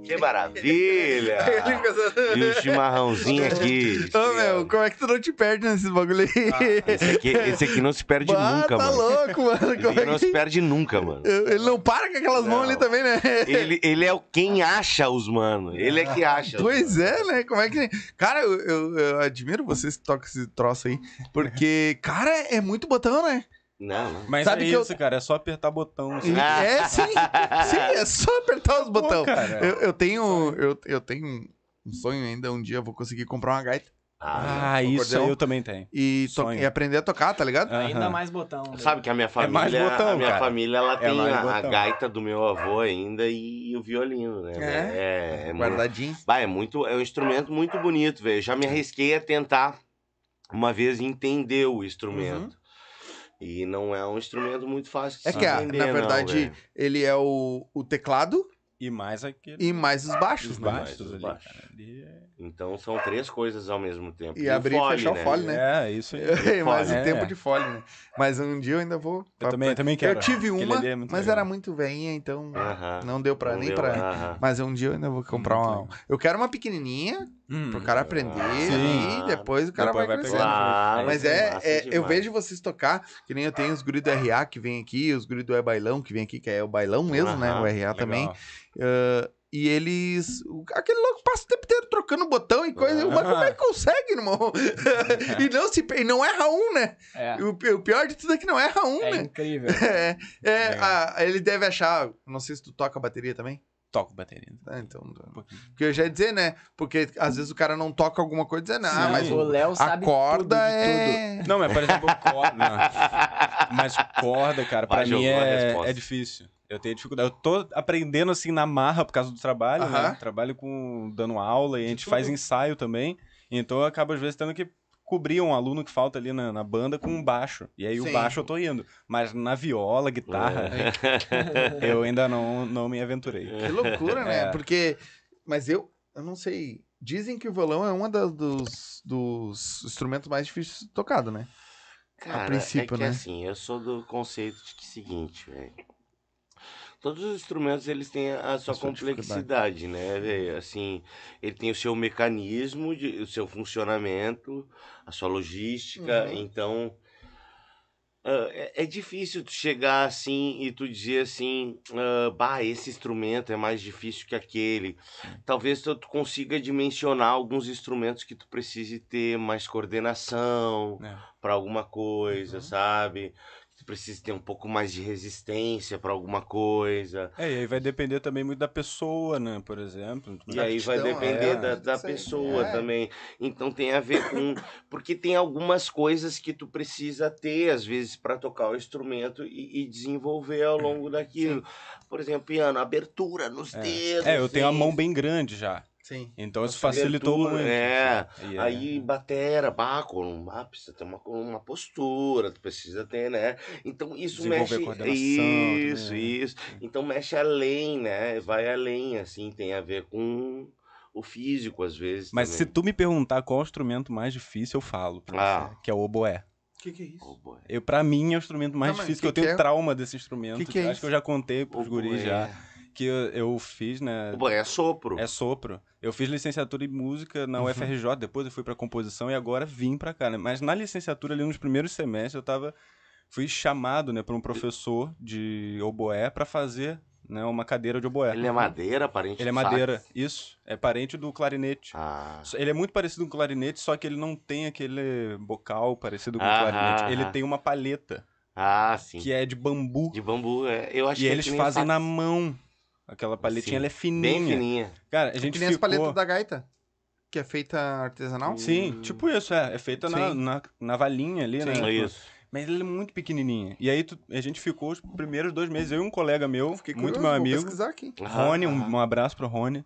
Que maravilha! E o chimarrãozinho aqui. Ô, meu, como é que tu não te perde nesses bagulho aí? Esse aqui, esse aqui não se perde Bah, nunca, tá mano. louco, mano. Aqui é não que... se perde nunca, mano. Ele não para com aquelas mãos Não. ali também, né? Ele, ele é o quem acha os mano. Ele é que acha. os Pois é, né? Como é que. Cara, eu, eu- eu admiro vocês que tocam esse troço aí. Porque, cara, é muito botão, né? Não, não. Mas Sabe é que eu- isso, cara. É só apertar botão. assim. Ah. É, sim. Sim, é só apertar os botões. Eu, eu tenho. Eu, eu tenho um sonho ainda, um dia eu vou conseguir comprar uma gaita Ah, Ah, o isso eu também tenho. e, to- e aprender a tocar, tá ligado? Ainda mais botão. né? Sabe que a minha família, mais botão, a minha cara. família ela É tem a, a gaita do meu avô ainda e o violino, né? É? é, é muito, Guardadinho. Bah, é muito, é um instrumento muito bonito, velho. Já me arrisquei a tentar uma vez entender o instrumento. E não é um instrumento muito fácil de É se que, a- entender, na não, verdade, velho. ele é o, o teclado E mais aquele. e mais os baixos, os né? baixos Os ali, baixos. cara. Ali é- Então são três coisas ao mesmo tempo. E o abrir e fechar o fole, né? É, isso aí. mais o É. tempo de fole, né? Mas um dia eu ainda vou. Eu também, também quero. Eu tive uma, é mas legal. era muito veinha, então Aham. não deu pra Não nem deu, pra. aham. Mas um dia eu ainda vou comprar Muito uma. legal. Eu quero uma pequenininha Hum. pro cara aprender Sim. e depois o cara Depois vai vai crescendo. Claro, Mas é, é, eu vejo vocês tocar, que nem eu tenho os guri do RA que vem aqui, os guri do É Bailão que vem aqui, que é o bailão mesmo, né? Aham, O RA Legal. também. Ah, e eles. Aquele louco passa o tempo inteiro trocando botão e coisa. Mas como é que consegue, irmão? e, não se, e não erra um, né? É, E O, o pior de tudo é que não erra um, é né? incrível. É, é, Legal. ah, ele deve achar. Não sei se tu toca bateria também. Toco bateria. Ah, então. Um. Porque eu já ia dizer, né? Porque às vezes o cara não toca alguma coisa dizendo, ah, Sim. mas o Léo a sabe corda tudo de é. Não, mas por exemplo, corda. Mas corda, cara, pra Vai, mim a é, resposta. é difícil. Eu tenho dificuldade. Eu tô aprendendo assim na marra por causa do trabalho, Aham. né? Trabalho com dando aula e a gente tudo. faz ensaio também. Então eu acabo às vezes tendo que cobrir um aluno que falta ali na, na banda com um baixo. E aí Sim. o baixo eu tô indo. Mas na viola, guitarra, eu ainda não, não me aventurei. Que loucura, né? É. Porque. Mas eu, eu não sei. Dizem que o violão é um dos, dos instrumentos mais difíceis de tocado, né? Cara, princípio, é que né? assim, eu sou do conceito de que seguinte, velho. Todos os instrumentos eles têm a sua A sua complexidade, né? Assim, ele tem o seu mecanismo, de, o seu funcionamento, a sua logística. Uhum. Então, ah, é, é difícil tu chegar assim e tu dizer assim, ah, bah, esse instrumento é mais difícil que aquele. Talvez tu, tu consiga dimensionar alguns instrumentos que tu precise ter mais coordenação É. para alguma coisa, Uhum. sabe? Tu precisa ter um pouco mais de resistência para alguma coisa. É, e aí vai depender também muito da pessoa, né? Por exemplo. E aí vai depender é, da, da pessoa é. também. Então tem a ver com. Porque tem algumas coisas que tu precisa ter, às vezes, para tocar o instrumento e, e desenvolver ao longo daquilo. Por exemplo, piano, abertura nos É. dedos. É, eu tenho a mão bem grande já. Sim. Então isso Abertura, facilitou muito. é. E Aí batera, bah, com, ah, precisa ter uma, uma postura, tu precisa ter, né? Então isso mexe. Isso, também, né? isso. Então mexe além, né? Vai além, assim, tem a ver com o físico, às vezes. Mas se também. tu me perguntar qual é o instrumento mais difícil, eu falo pra Ah. você, que é o oboé. O que, que é isso? Boy. Eu, pra mim, é o instrumento mais Não, mas difícil, que que, eu que tenho é? trauma desse instrumento. Que que é Acho isso? que eu já contei pros Oh, guris já. Que eu, eu fiz, né? O é sopro. É sopro. Eu fiz licenciatura em música na UFRJ, depois eu fui pra composição e agora vim pra cá, né? Mas na licenciatura, ali nos primeiros semestres, eu tava. Fui chamado, né, por um professor de oboé pra fazer né, uma cadeira de oboé. Ele é madeira, parente Ele é do sax? madeira, isso. É parente do clarinete. Ah, Ele é muito parecido com o clarinete, só que ele não tem aquele bocal parecido com o Aham, clarinete. Ele aham. tem uma palheta, ah sim. que é de bambu. De bambu, é. eu acho e que é eles fazem sax. na mão. Aquela paletinha, Sim, ela é fininha. Bem fininha. Cara, a gente que nem as ficou... paletas da gaita, que é feita artesanal. Sim, tipo isso, é. É feita na, Sim. na, na valinha ali, né? É isso. Mas ele é muito pequenininha. E aí tu- a gente ficou os primeiros dois meses, eu e um colega meu, Fiquei muito curioso, meu vou amigo, pesquisar aqui. Rony, um, um abraço pro Rony,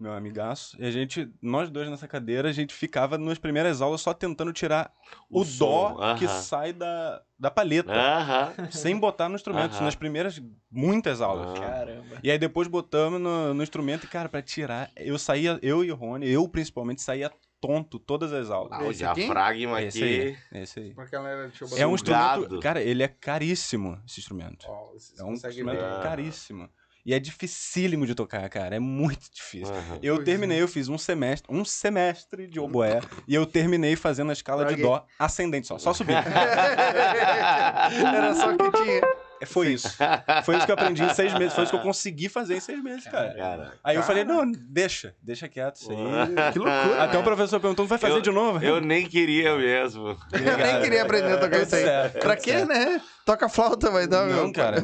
meu amigaço. E a gente, nós dois nessa cadeira, a gente ficava nas primeiras aulas só tentando tirar o, O som, dó que aham. sai da, da palheta. Aham. Sem botar no instrumento, Aham. nas primeiras muitas aulas. Ah. Caramba. E aí depois botamos no, no instrumento e, cara, pra tirar, eu saía, eu e o Rony, eu principalmente, saía tonto todas as aulas. Ah, o Esse aqui? diafragma Esse aqui. aí, esse aí. Deixa eu É um instrumento, cara, ele é caríssimo, esse instrumento. Vocês É um instrumento ver. ver. caríssimo. E é dificílimo de tocar, cara, é muito difícil. Aham. Eu Pois terminei, eu fiz um semestre, um semestre de oboé, e eu terminei fazendo a escala de dó ascendente só, só subir. Era só o que tinha. É, Foi isso. Foi isso que eu aprendi em seis meses, foi isso que eu consegui fazer em seis meses, cara. Cara, Aí eu falei, não, deixa, deixa quieto isso aí. Que loucura. Até o professor perguntou, não vai fazer Eu- de novo? eu nem queria mesmo. Eu nem queria aprender a tocar Tudo isso aí. certo, Pra quê, certo. né? Toca flauta, vai dar, Não, meu. cara,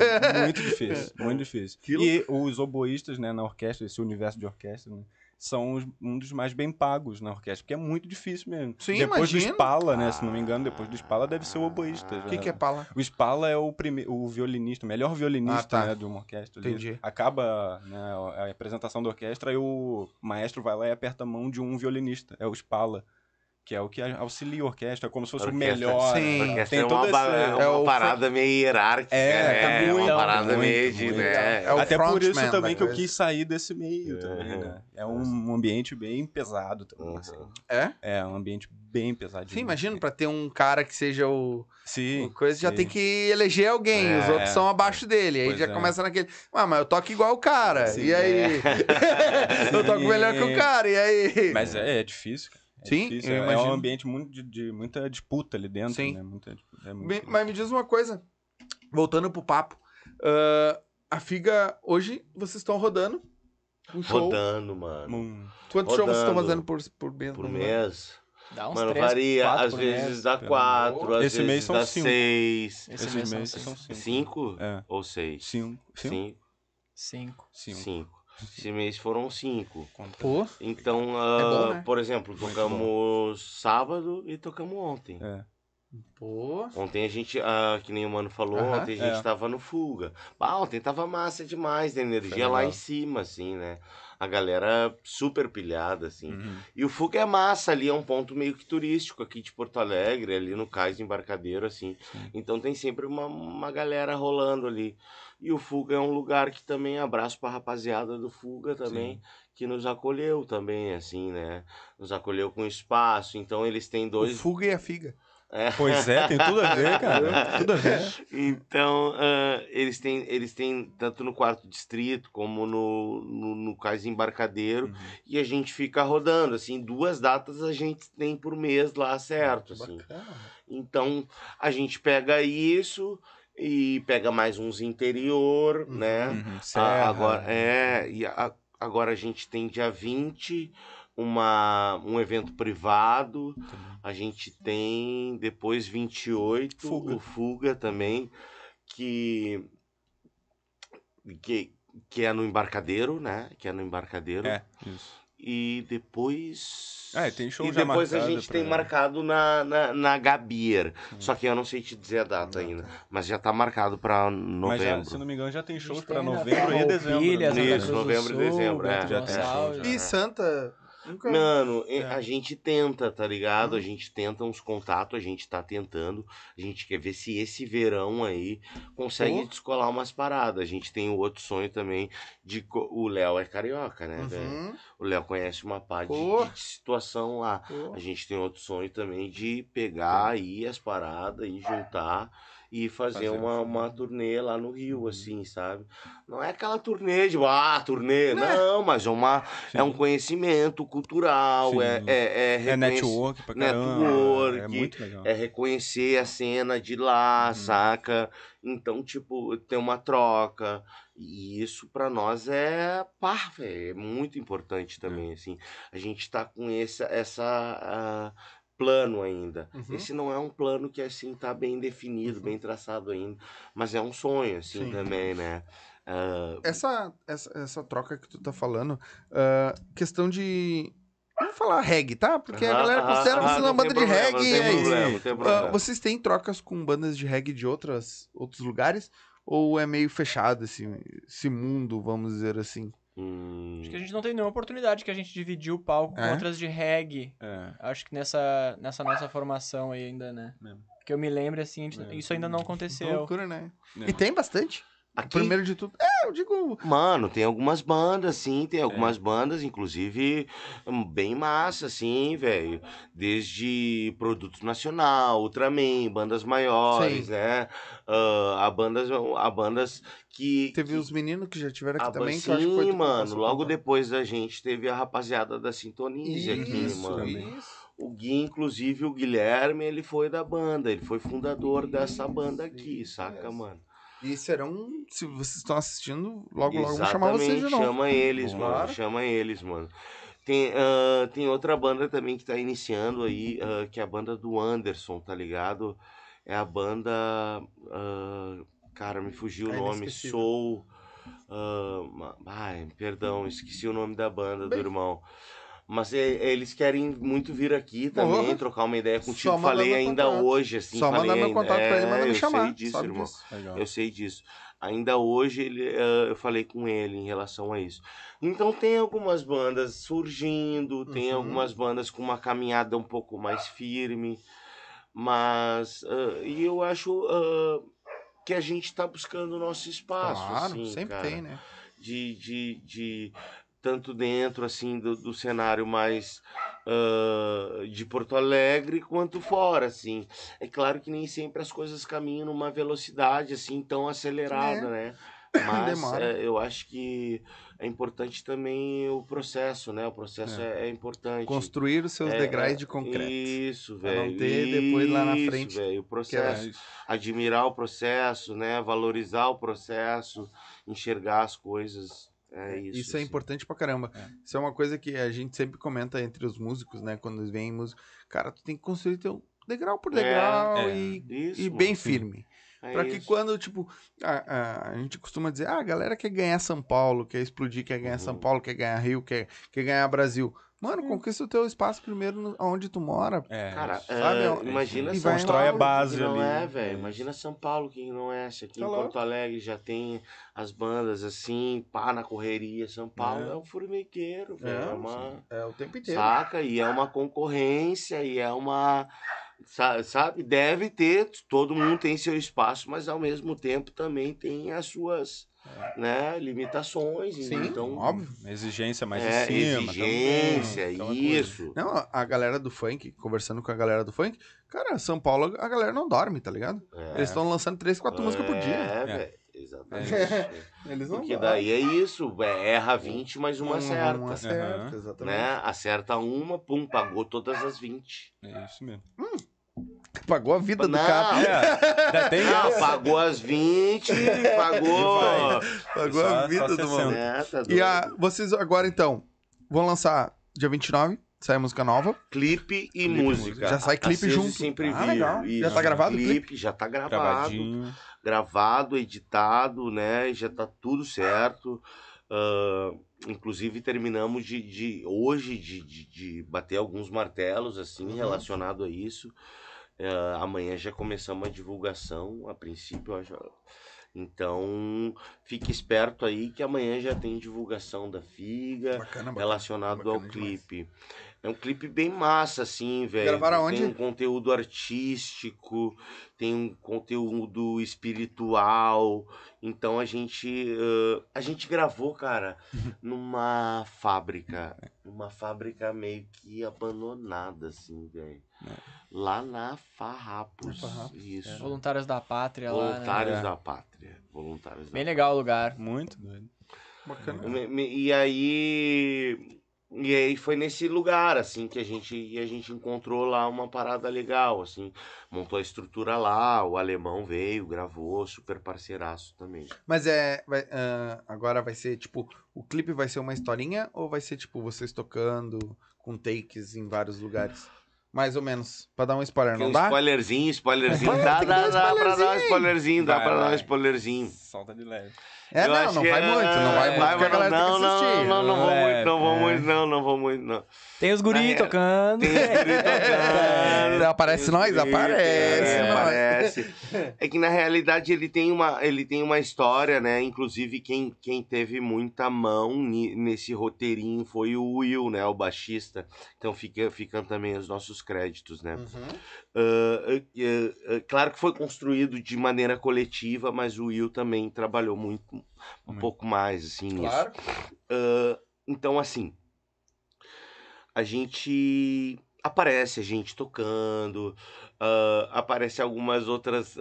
muito difícil, muito difícil. Que E os oboístas, né, na orquestra, esse universo de orquestra, né, são os- um dos mais bem pagos na orquestra, porque é muito difícil mesmo. Sim, depois imagino. do Spala, né, se não me engano, depois do Spala deve ser o oboísta. O que, que é pala? O Spala é o, prime... o violinista, o melhor violinista Ah, tá. né, de uma orquestra. Entendi. Acaba né, a apresentação da orquestra e o maestro vai lá e aperta a mão de um violinista. É o Spala, que é o que auxilia a orquestra, como se fosse o Orquestra. melhor. Sim. né? Orquestra Tem é uma, esse- é uma é o parada meio hierárquica, É, né? tá É muito, uma parada muito, meio de, muito. né? É o Até por isso frontman também que eu quis sair desse meio também, né? É um ambiente bem pesado também, Uhum. assim. É? É, um ambiente bem pesadinho. Sim, imagina, pra ter um cara que seja o, Sim. o coisa, já sim. tem que eleger alguém, É, os outros são abaixo dele. Aí já é. começa naquele, ah, mas eu toco igual o cara, Sim, e aí? eu toco Sim. melhor que o cara, e aí? Mas é, é difícil, cara. É Sim, difícil. eu É- É imagino. um ambiente muito de, de muita disputa ali dentro, Sim. né? Muita, é difícil. Mas me diz uma coisa, voltando pro papo, ah, a Figa, hoje vocês estão rodando um show. Rodando, mano. Hum, Quantos shows vocês estão rodando fazendo por, por mês? Por no mês. Dá uns Mano, três, varia. quatro Às vezes mês. dá quatro, às Esse vezes mês são dá cinco. seis. Esse esses mês meses são cinco. Cinco É. ou seis? Cinco. Cinco. Cinco. Cinco. Cinco. Esse mês foram cinco. Pô, Então, É bom, ah, né? por exemplo, tocamos sábado e tocamos ontem. É. pô. Ontem a gente, ah, que nem o mano falou, Aham. ontem a gente É. tava no fuga. Ah, ontem tava massa demais, a energia Foi lá legal. em cima, assim, né? A galera super pilhada, assim. Uhum. E o Fuga é massa, ali é um ponto meio que turístico aqui de Porto Alegre, ali no cais do embarcadeiro, assim. Sim. Então tem sempre uma, uma galera rolando ali. E o Fuga é um lugar que também abraço pra rapaziada do Fuga também, Sim. que nos acolheu também, assim, né? Nos acolheu com espaço. Então eles têm O dois. Fuga e a Figa. É. Pois é, tem tudo a ver, cara. tudo a ver. Então, ah, eles, têm, eles têm tanto no quarto distrito como no, no, no cais embarcadeiro. Uhum. E a gente fica rodando, assim, duas datas a gente tem por mês lá, certo, assim. Então, a gente pega isso e pega mais uns interior, Uhum. né? Uhum. Agora, é, e a- agora a gente tem dia 20 uma, um evento privado, a gente tem depois 28 Fuga. o Fuga também, que, que, que é no embarcadeiro, né? Que é no embarcadeiro. É, isso. E depois. É, tem show E já depois a gente pra- tem marcado na, na, na Gabier. Hum. Só que eu não sei te dizer a data Não, ainda. tá. Mas já tá marcado pra Mas já, novembro. se não me engano, já tem shows pra novembro e dezembro. Né? Santa Isso, novembro e dezembro, é, já tem show, já. E Santa, Nunca- Mano, É. a gente tenta, tá ligado? Uhum. A gente tenta uns contatos, a gente tá tentando. A gente quer ver se esse verão aí consegue Pô. descolar umas paradas. A gente tem o outro sonho também de. O Léo é carioca, né, velho? Uhum. O Léo conhece uma parte de, de situação lá. A gente tem outro sonho também de pegar aí as paradas e juntar e fazer, Fazer uma, um uma turnê lá no Rio, assim, sabe? Não é aquela turnê de, ah, turnê, não, mas é, uma, é um conhecimento cultural, Sim. é, é, é, É network pra caramba. Network, É muito legal. é reconhecer a cena de lá, Uhum. saca? Então, tipo, tem uma troca. E isso pra nós é, pá, velho, é muito importante também, assim. A gente tá com esse, essa ah, plano ainda. Uhum. Esse não é um plano que, assim, tá bem definido, bem traçado ainda. Mas é um sonho, assim, Sim. também, né? Ah, Essa, essa, essa troca que tu tá falando, ah, questão de. Vamos falar reggae, tá? Porque a aham, galera aham, considera aham, vocês uma banda tem de problema, reggae. Não é tem isso. problema, não tem Ah, problema. vocês têm trocas com bandas de reggae de outras, outros lugares? Ou é meio fechado esse, esse mundo, vamos dizer assim? Hum, Acho que a gente não tem nenhuma oportunidade que a gente dividiu o palco É? com outras de reggae. É. Acho que nessa, nessa nossa formação aí ainda, né? Mesmo. Que eu me lembre, assim, gente- É. isso ainda não aconteceu. loucura, né? É. E tem bastante. Aqui, Primeiro de tudo. É, eu digo. Mano, tem algumas bandas, sim, tem algumas bandas, inclusive, hum, bem massa, assim, velho. Desde Produto Nacional, Ultraman, bandas maiores, Sim. né? Ah, a bandas, a bandas que. Teve que, os meninos que já tiveram aqui a também. ban- que eu acho que foi sim, que mano. Logo contato. depois da gente teve a rapaziada da Sintonize aqui, mano. isso. O Gui, inclusive, o Guilherme, ele foi da banda, ele foi fundador dessa banda aqui, saca, mano? E serão, se vocês estão assistindo, logo, logo vou chamar vocês de Exatamente, novo. Chama eles, Claro. mano. Chama eles, mano. Tem, ah, tem outra banda também que tá iniciando aí, ah, que é a banda do Anderson, tá ligado? É a banda. ah, cara, me fugiu o É nome. inesquecível. Soul. ma- ai, perdão, esqueci o nome da banda Bem- do irmão. Mas é- eles querem muito vir aqui também, Porra. trocar uma ideia contigo. Só Falei ainda contato. hoje, assim. Só falei mandar meu ainda- contato pra ele, é, manda me eu chamar. Sei disso, sabe irmão. disso. Eu sei disso. Ainda hoje ele, eh, eu falei com ele em relação a isso. Então tem algumas bandas surgindo, tem Uhum. algumas bandas com uma caminhada um pouco mais firme, mas ah, e eu acho ah, que a gente está buscando o nosso espaço, Claro, assim, sempre cara, tem, né? de, de, de tanto dentro assim do, do cenário mais ah, de Porto Alegre quanto fora, assim. É claro que nem sempre as coisas caminham numa velocidade assim tão acelerada, né? Mas eh, eu acho que é importante também o processo, né? O processo é, é importante. Construir os seus É, degraus é, de concreto. Isso, Pra não velho. ter depois lá na Isso, frente velho, o é processo isso. admirar o processo, né? Valorizar o processo, enxergar as coisas. É isso. Isso é assim. importante pra caramba. É. Isso é uma coisa que a gente sempre comenta entre os músicos, né? Quando vêm músico. Cara, tu tem que construir teu degrau por É, degrau é. e, Isso, e bem firme. É Pra que isso. quando, tipo, a, a, a gente costuma dizer, ah, a galera quer ganhar São Paulo, quer explodir, quer ganhar São Uhum. Paulo, quer ganhar Rio, quer, quer ganhar Brasil. Mano, Hum. conquista o teu espaço primeiro no- onde tu mora. É, Cara. Sabe, é, imagina e São Constrói a Paulo, base que não ali. é, velho. É Imagina São Paulo, que não é. Se aqui Tá em louco. Porto Alegre já tem as bandas assim, pá, na correria. São Paulo É. é, um formigueiro, velho. É, É, uma... É o tempo inteiro. Saca? E é uma concorrência, e é uma. sa- Sabe? Deve ter, todo mundo tem seu espaço, mas ao mesmo tempo também tem as suas né, limitações. Sim, então, óbvio. Exigência mais é, em cima. exigência, também, isso. Não, a- galera do funk, conversando com a galera do funk, cara, São Paulo, a galera não dorme, tá ligado? É, Eles estão lançando três, quatro músicas por dia. É, velho. Exatamente. Eles não Porque dormem. daí é isso, é, erra 20, mas uma certa. Uma certa, Aham. exatamente. Né? Acerta uma, pum, pagou todas as 20. É isso mesmo. Pagou a vida do Não, cara. É, tem Não, essa. pagou as 20, pagou. Pagou Só- a vida do 60. maluco. É, tá E a, vocês agora, então, vão lançar dia 29, sai música nova. Clipe e Clipe música. música. Já sai clipe junto. sempre Ah, legal. Já tá gravado o clipe? Já tá gravado. Gravadinho. Gravado, editado, né? Já tá tudo certo. Ah, inclusive terminamos de, de- hoje de, de- de bater alguns martelos assim Uhum. relacionado a isso. Ah, amanhã já começamos a divulgação. A princípio, acho- Então, fique esperto aí que amanhã já tem divulgação da Figa Bacana, bacana. relacionado ao bacana demais. clipe. É um clipe bem massa, assim, velho. Gravaram aonde? Tem um conteúdo artístico, tem um conteúdo espiritual. Então a gente. ãh, a gente gravou, cara, numa fábrica. Uma fábrica meio que abandonada, assim, velho. Lá na Farrapos. Na Farrapos, Isso. Voluntários da Pátria lá, né? Voluntários É. da Pátria. Voluntários Bem da legal o lugar. Muito doido. Bacana. E aí. E aí foi nesse lugar, assim, que a gente, e a gente encontrou lá uma parada legal, assim. Montou a estrutura lá, o alemão veio, gravou, super parceiraço também. Mas é. vai- ah, agora vai ser tipo. O clipe vai ser uma historinha ou vai ser tipo vocês tocando com takes em vários lugares? Mais ou menos. Pra dar um spoiler, Tem não um dá? spoilerzinho, spoilerzinho. Vai, Dá, dá, dar dá pra dar um spoilerzinho. dá Vai, pra dar um vai. spoilerzinho. Solta de leve. É, Eu não, não vai é- muito, não vai muito, vai, porque a galera não, tem que não, assistir. não, não vou É, muito, não vou é. muito, não, não vou muito, não. Tem os guri É, tocando. Tem espírito tocando. Aparece nós? Aparece, é, nós. aparece. É que na realidade ele tem uma, ele tem uma história, né? Inclusive quem, quem teve muita mão nesse roteirinho foi o Will, né? O baixista. Então fica, ficam também os nossos créditos, né? Uhum. Ah, ah, ah, claro que foi construído de maneira coletiva, mas o Will também trabalhou muito, um Muito. pouco mais assim. Claro. Ah, então, assim, a gente aparece a gente tocando, ah, aparece algumas outras.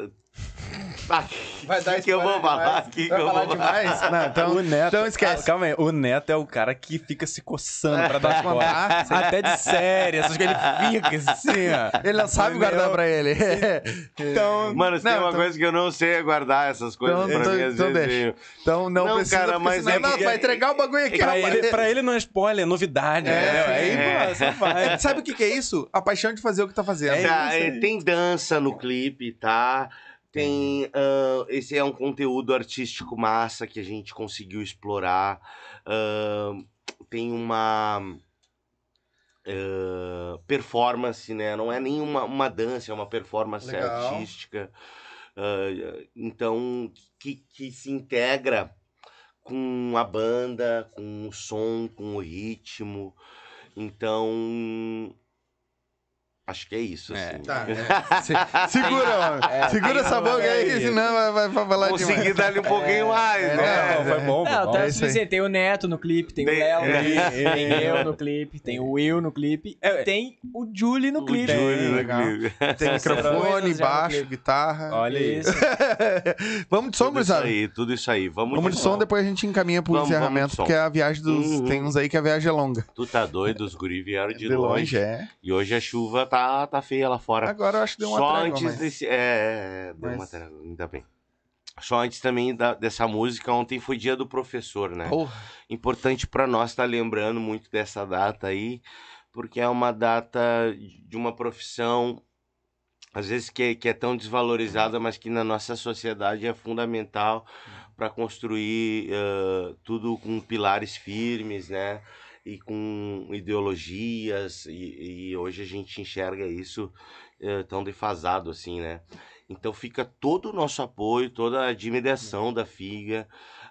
Ah, Vai dar que eu vou falar aqui, que Vai eu falar vou demais? Não, então, o Neto, então esquece. Ah, calma aí, o Neto é o cara que fica se coçando pra dar contar? spoiler. Até de série, essas coisas ele fica assim, ó. Ele não sabe guardar pra ele. Então, Mano, se Não, tem uma então- coisa que eu não sei é guardar essas coisas Então- pra mim, então- às então vezes. deixa. eu- Então não, Não, precisa, cara, mas senão, é não, porque- vai entregar o bagulho aqui. pra rapaz. ele, pra ele não é spoiler, é novidade, É? Aí, é. pô, só vai. Sabe o que, que é isso? A paixão de fazer o que tá fazendo. É isso é, aí. Tem dança no clipe, tá? Tem. ah, esse é um conteúdo artístico massa que a gente conseguiu explorar. Ah, tem uma. ah, performance, né? Não é nem uma, uma dança, é uma performance Legal. artística. Então, que, que se integra com a banda, com o som, com o ritmo. Então, acho que é isso. É. Assim. Tá, é. Se- segura, mano. É, segura essa boca aí, aí. senão vai, vai, vai falar Consegui demais. dar-lhe um pouquinho mais, é, né? Não, foi bom, foi bom. tá É suficiente. Tem o Neto no clipe, tem, Tem- o Léo no é. clipe, tem eu no clipe, tem o Will no clipe, É. tem o Julie no clipe. Julie, né, legal. Clipe. Tem microfone, no baixo, guitarra. Olha Isso. Vamos de som, Tudo isso aí, tudo isso aí. Vamos, Vamos de som, depois a gente encaminha pro Vamos, encerramento, vamos de som. porque a viagem dos. Uhum. Tem uns aí que a viagem é longa. Tu tá doido, os guri vieram de, De longe, longe. é. E hoje a chuva tá, tá feia lá fora. Agora eu acho que deu uma Só trégua, antes mas... desse. É, é, é, deu Mas- uma trégua, ainda bem. Só antes também da- dessa música, ontem foi dia do professor, né? Importante pra nós estar lembrando muito dessa data aí, porque é uma data de uma profissão, às vezes que, é- que é tão desvalorizada, mas que na nossa sociedade é fundamental para construir eh, tudo com pilares firmes, né? E com ideologias, e, e hoje a gente enxerga isso eh, tão defasado assim, né? Então fica todo o nosso apoio, toda a admiração da FIGA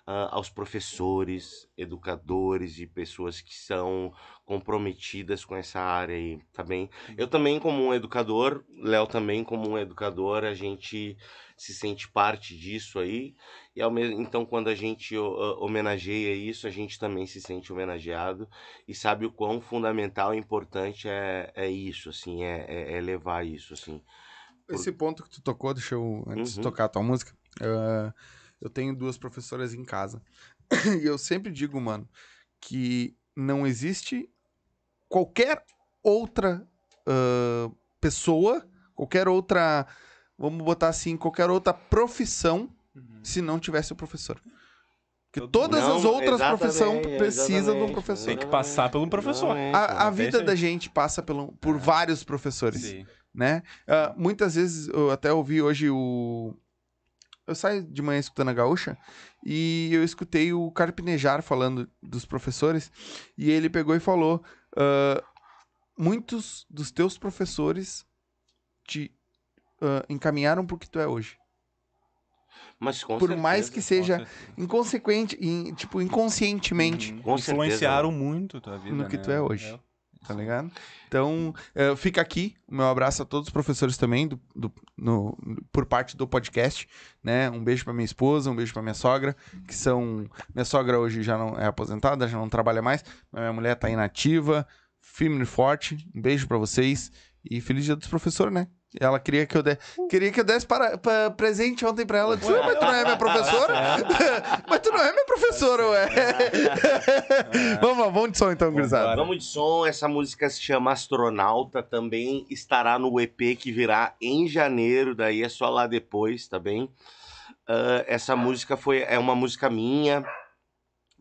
ah, aos professores, educadores e pessoas que são comprometidas com essa área aí, tá bem? Eu também como um educador, Léo também como um educador, a gente se sente parte disso aí, e ao mesmo então quando a gente homenageia isso, a gente também se sente homenageado e sabe o quão fundamental e importante é, é isso, assim, é, é, é levar isso, assim. Esse ponto que tu tocou, deixa eu, antes de Uhum. tocar a tua música, ah, eu tenho duas professoras em casa. e eu sempre digo, mano, que não existe qualquer outra ah, pessoa, qualquer outra, vamos botar assim, qualquer outra profissão se não tivesse o professor. Porque todas Não, as outras profissões precisam de um professor. Tem que passar por um professor. exatamente. A, a É vida da gente passa pelo, por vários professores Sim. né? Ah, muitas vezes eu até ouvi hoje o. Eu saio de manhã escutando a gaúcha e eu escutei o Carpinejar falando dos professores e ele pegou e falou: ah, muitos dos teus professores te ah, encaminharam pro que tu é hoje. Mas com por certeza. mais que seja inconsequente, in- tipo, inconscientemente, Uhum. Com certeza. Influenciaram muito tua vida. No que né? tu é hoje. tá ligado? Então, eh, fica aqui o meu abraço a todos os professores também, do, do- no- por parte do podcast, né? Um beijo pra minha esposa, um beijo pra minha sogra, que são... Minha sogra hoje já não é aposentada, já não trabalha mais, mas minha mulher tá inativa, firme e forte. Um beijo pra vocês e feliz dia dos professores, né? Ela queria que eu desse, queria que eu desse para, pa- presente ontem pra ela. Eu disse, "Ué, mas tu não é minha professora? mas tu não é minha professora, ué. vamos lá, vamos de som então, gurizada. Vamos de som, essa música se chama Astronauta, também estará no EP que virá em janeiro, daí é só lá depois, tá bem? Ah, essa música foi, é uma música minha,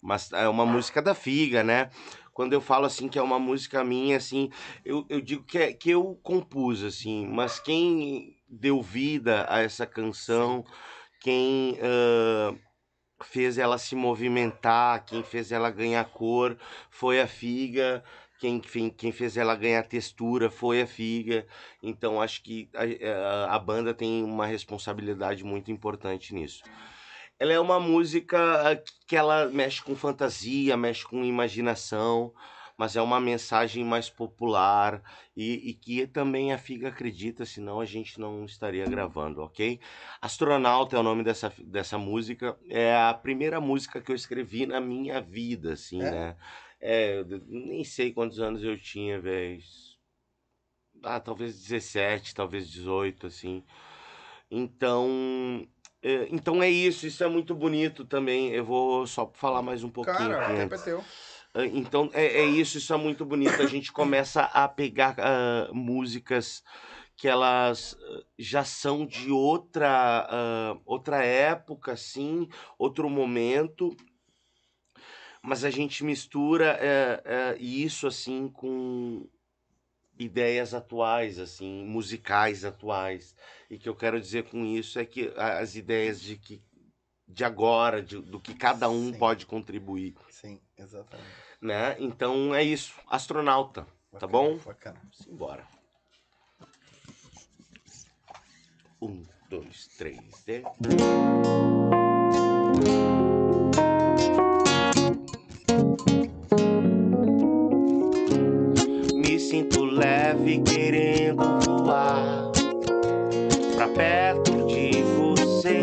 mas é uma música da Figa, né? Quando eu falo assim que é uma música minha, assim, eu, eu digo que, é, que eu compus, assim, mas quem deu vida a essa canção, quem ah, fez ela se movimentar, quem fez ela ganhar cor, foi a Figa. Quem, quem, quem fez ela ganhar textura foi a Figa. Então acho que a, a- a banda tem uma responsabilidade muito importante nisso. Ela é uma música ah, que ela mexe com fantasia, mexe com imaginação, mas é uma mensagem mais popular e, e que também a Figa acredita, senão a gente não estaria gravando, ok? Astronauta é o nome dessa, dessa música. É a primeira música que eu escrevi na minha vida, assim, É? né? É, nem sei quantos anos eu tinha, velho. Ah, talvez 17, talvez 18, assim. Então, então é isso, isso é muito bonito também. Eu vou só falar mais um pouquinho Cara, o tempo é teu. Então é, é isso, isso é muito bonito. A gente começa a pegar ah, músicas que elas ah, já são de outra ah, outra época, assim, outro momento, mas a gente mistura eh, isso assim com ideias atuais, assim, musicais atuais. E que eu quero dizer com isso é que as ideias de que de agora, de- do que cada um Sim. pode contribuir Sim, exatamente. né? Então é isso, astronauta. Tá bom? Bacana. Simbora. Um, dois, três, e... sinto leve querendo voar pra perto de você.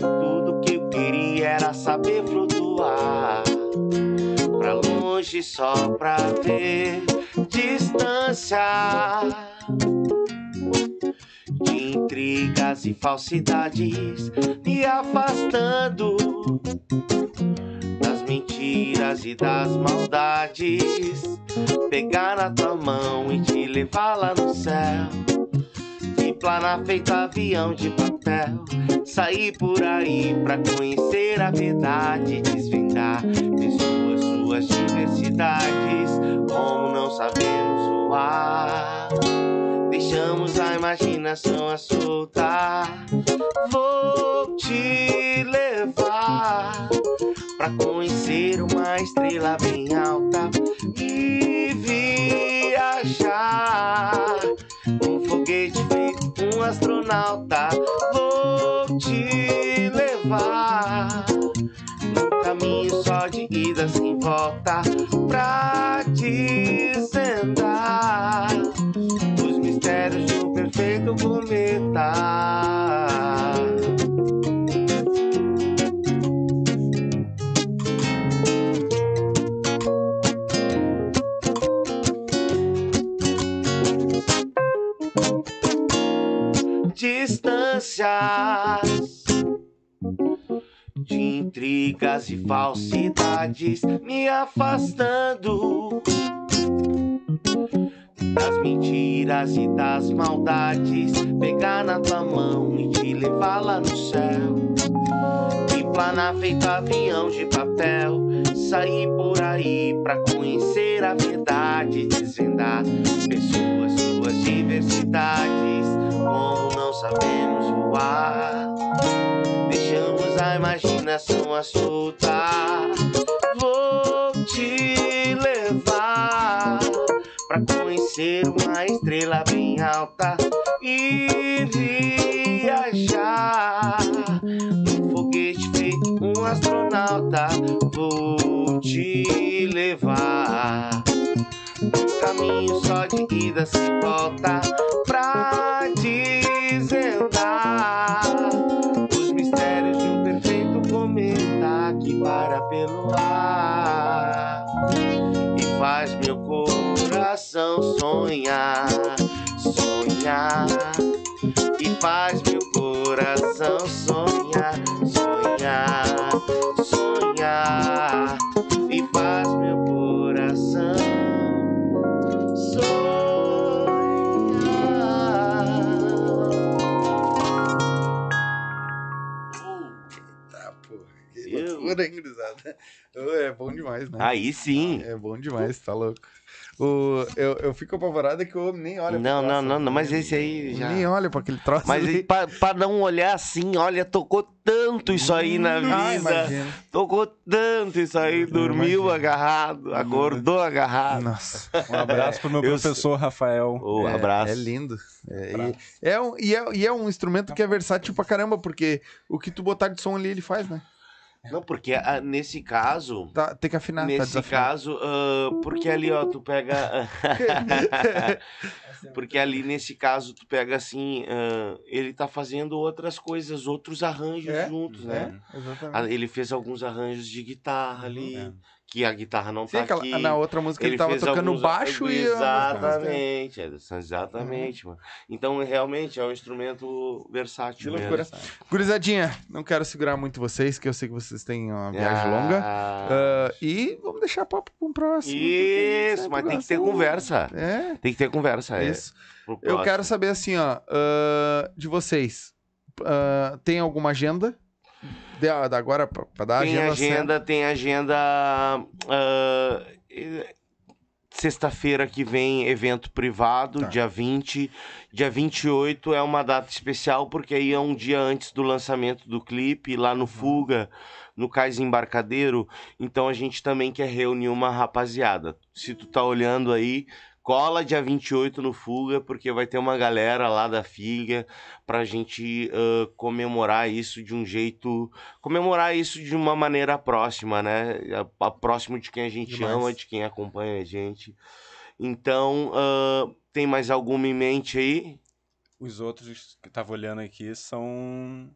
Tudo que eu queria era saber flutuar pra longe só pra ver distância de intrigas e falsidades me afastando mentiras e das maldades. Pegar na tua mão e te levar lá no céu. E planar feito avião de papel. Sair por aí pra conhecer a verdade. Desvendar pessoas suas diversidades. Como não sabemos voar deixamos a imaginação a soltar. Vou te levar pra conhecer uma estrela bem alta e viajar. Um foguete feito um astronauta. Vou te levar no caminho só de ida sem volta pra desvendar os mistérios de perfeito cometa. Distâncias de intrigas e falsidades me afastando das mentiras e das maldades, pegar na tua mão e te levar lá no céu. E planar feito avião de papel, sair por aí pra conhecer a verdade, desvendar pessoas, suas diversidades, como não sabemos voar. Deixamos a imaginação a pra conhecer uma estrela bem alta e viajar num astronauta, vou te levar. No caminho só de ida se volta pra desvendar os mistérios de um perfeito cometa que para pelo ar e faz meu coração sonhar, sonhar e faz meu coração sonhar, sonhar, sonhar e faz meu coração sonhar. Tá, porra. Que loucura, hein, gurizada? Ô, É bom demais, né? Aí sim. É bom demais, tá louco. O, eu, eu fico apavorado que eu nem olho Não, pro não, troço, não, não, mas nem- esse aí já. Nem olho pra aquele troço Mas ali. pra, pra não olhar assim, olha, tocou tanto isso aí na Ah, vida. imagina. Tocou tanto isso aí, dormiu imagino. agarrado, acordou agarrado. Nossa. Um abraço pro meu Eu professor Rafael. Ô, é, abraço. É lindo. É, e, é um, e, é, e é um instrumento que é versátil pra caramba, porque o que tu botar de som ali, ele faz, né? Não, porque nesse caso. Tá, tem que afinar, tá Nesse desafinado. caso, ah, porque ali, ó, tu pega. porque ali, nesse caso, tu pega assim, ah, ele tá fazendo outras coisas, outros arranjos É, juntos, né? É, exatamente. Ah, Ele fez alguns arranjos de guitarra ali, É. que a guitarra não Sim, tá aquela- aqui. na outra música ele, tava fez tocando alguns- baixo e... tempo. Exatamente, Edson, exatamente, mano. Então, realmente, é um instrumento versátil Que mesmo. loucura. Gurizadinha, não quero segurar muito vocês, que eu sei que vocês têm uma viagem Ah, longa. Ah, e vamos deixar papo pra um próximo. Isso, mas tem que ter conversa. É, Tem que ter conversa, é. isso. Eu quero saber assim, ó, ah, de vocês. ah, tem alguma agenda? Da agora pra dar Tem agenda? agenda, tem agenda. eh, Sexta-feira que vem, evento privado, Tá. dia 20. Dia 28 é uma data especial, porque aí é um dia antes do lançamento do clipe, lá Uhum. no Fuga, no Cais Embarcadeiro. Então a gente também quer reunir uma rapaziada. Se tu tá olhando aí, cola dia 28 no Fuga, porque vai ter uma galera lá da Figa pra gente ah, comemorar isso de um jeito comemorar isso de uma maneira próxima, né? A, a- próximo de quem a gente Demais. ama, de quem acompanha a gente. Então, ah, tem mais alguma em mente aí? Os outros que eu tava olhando aqui são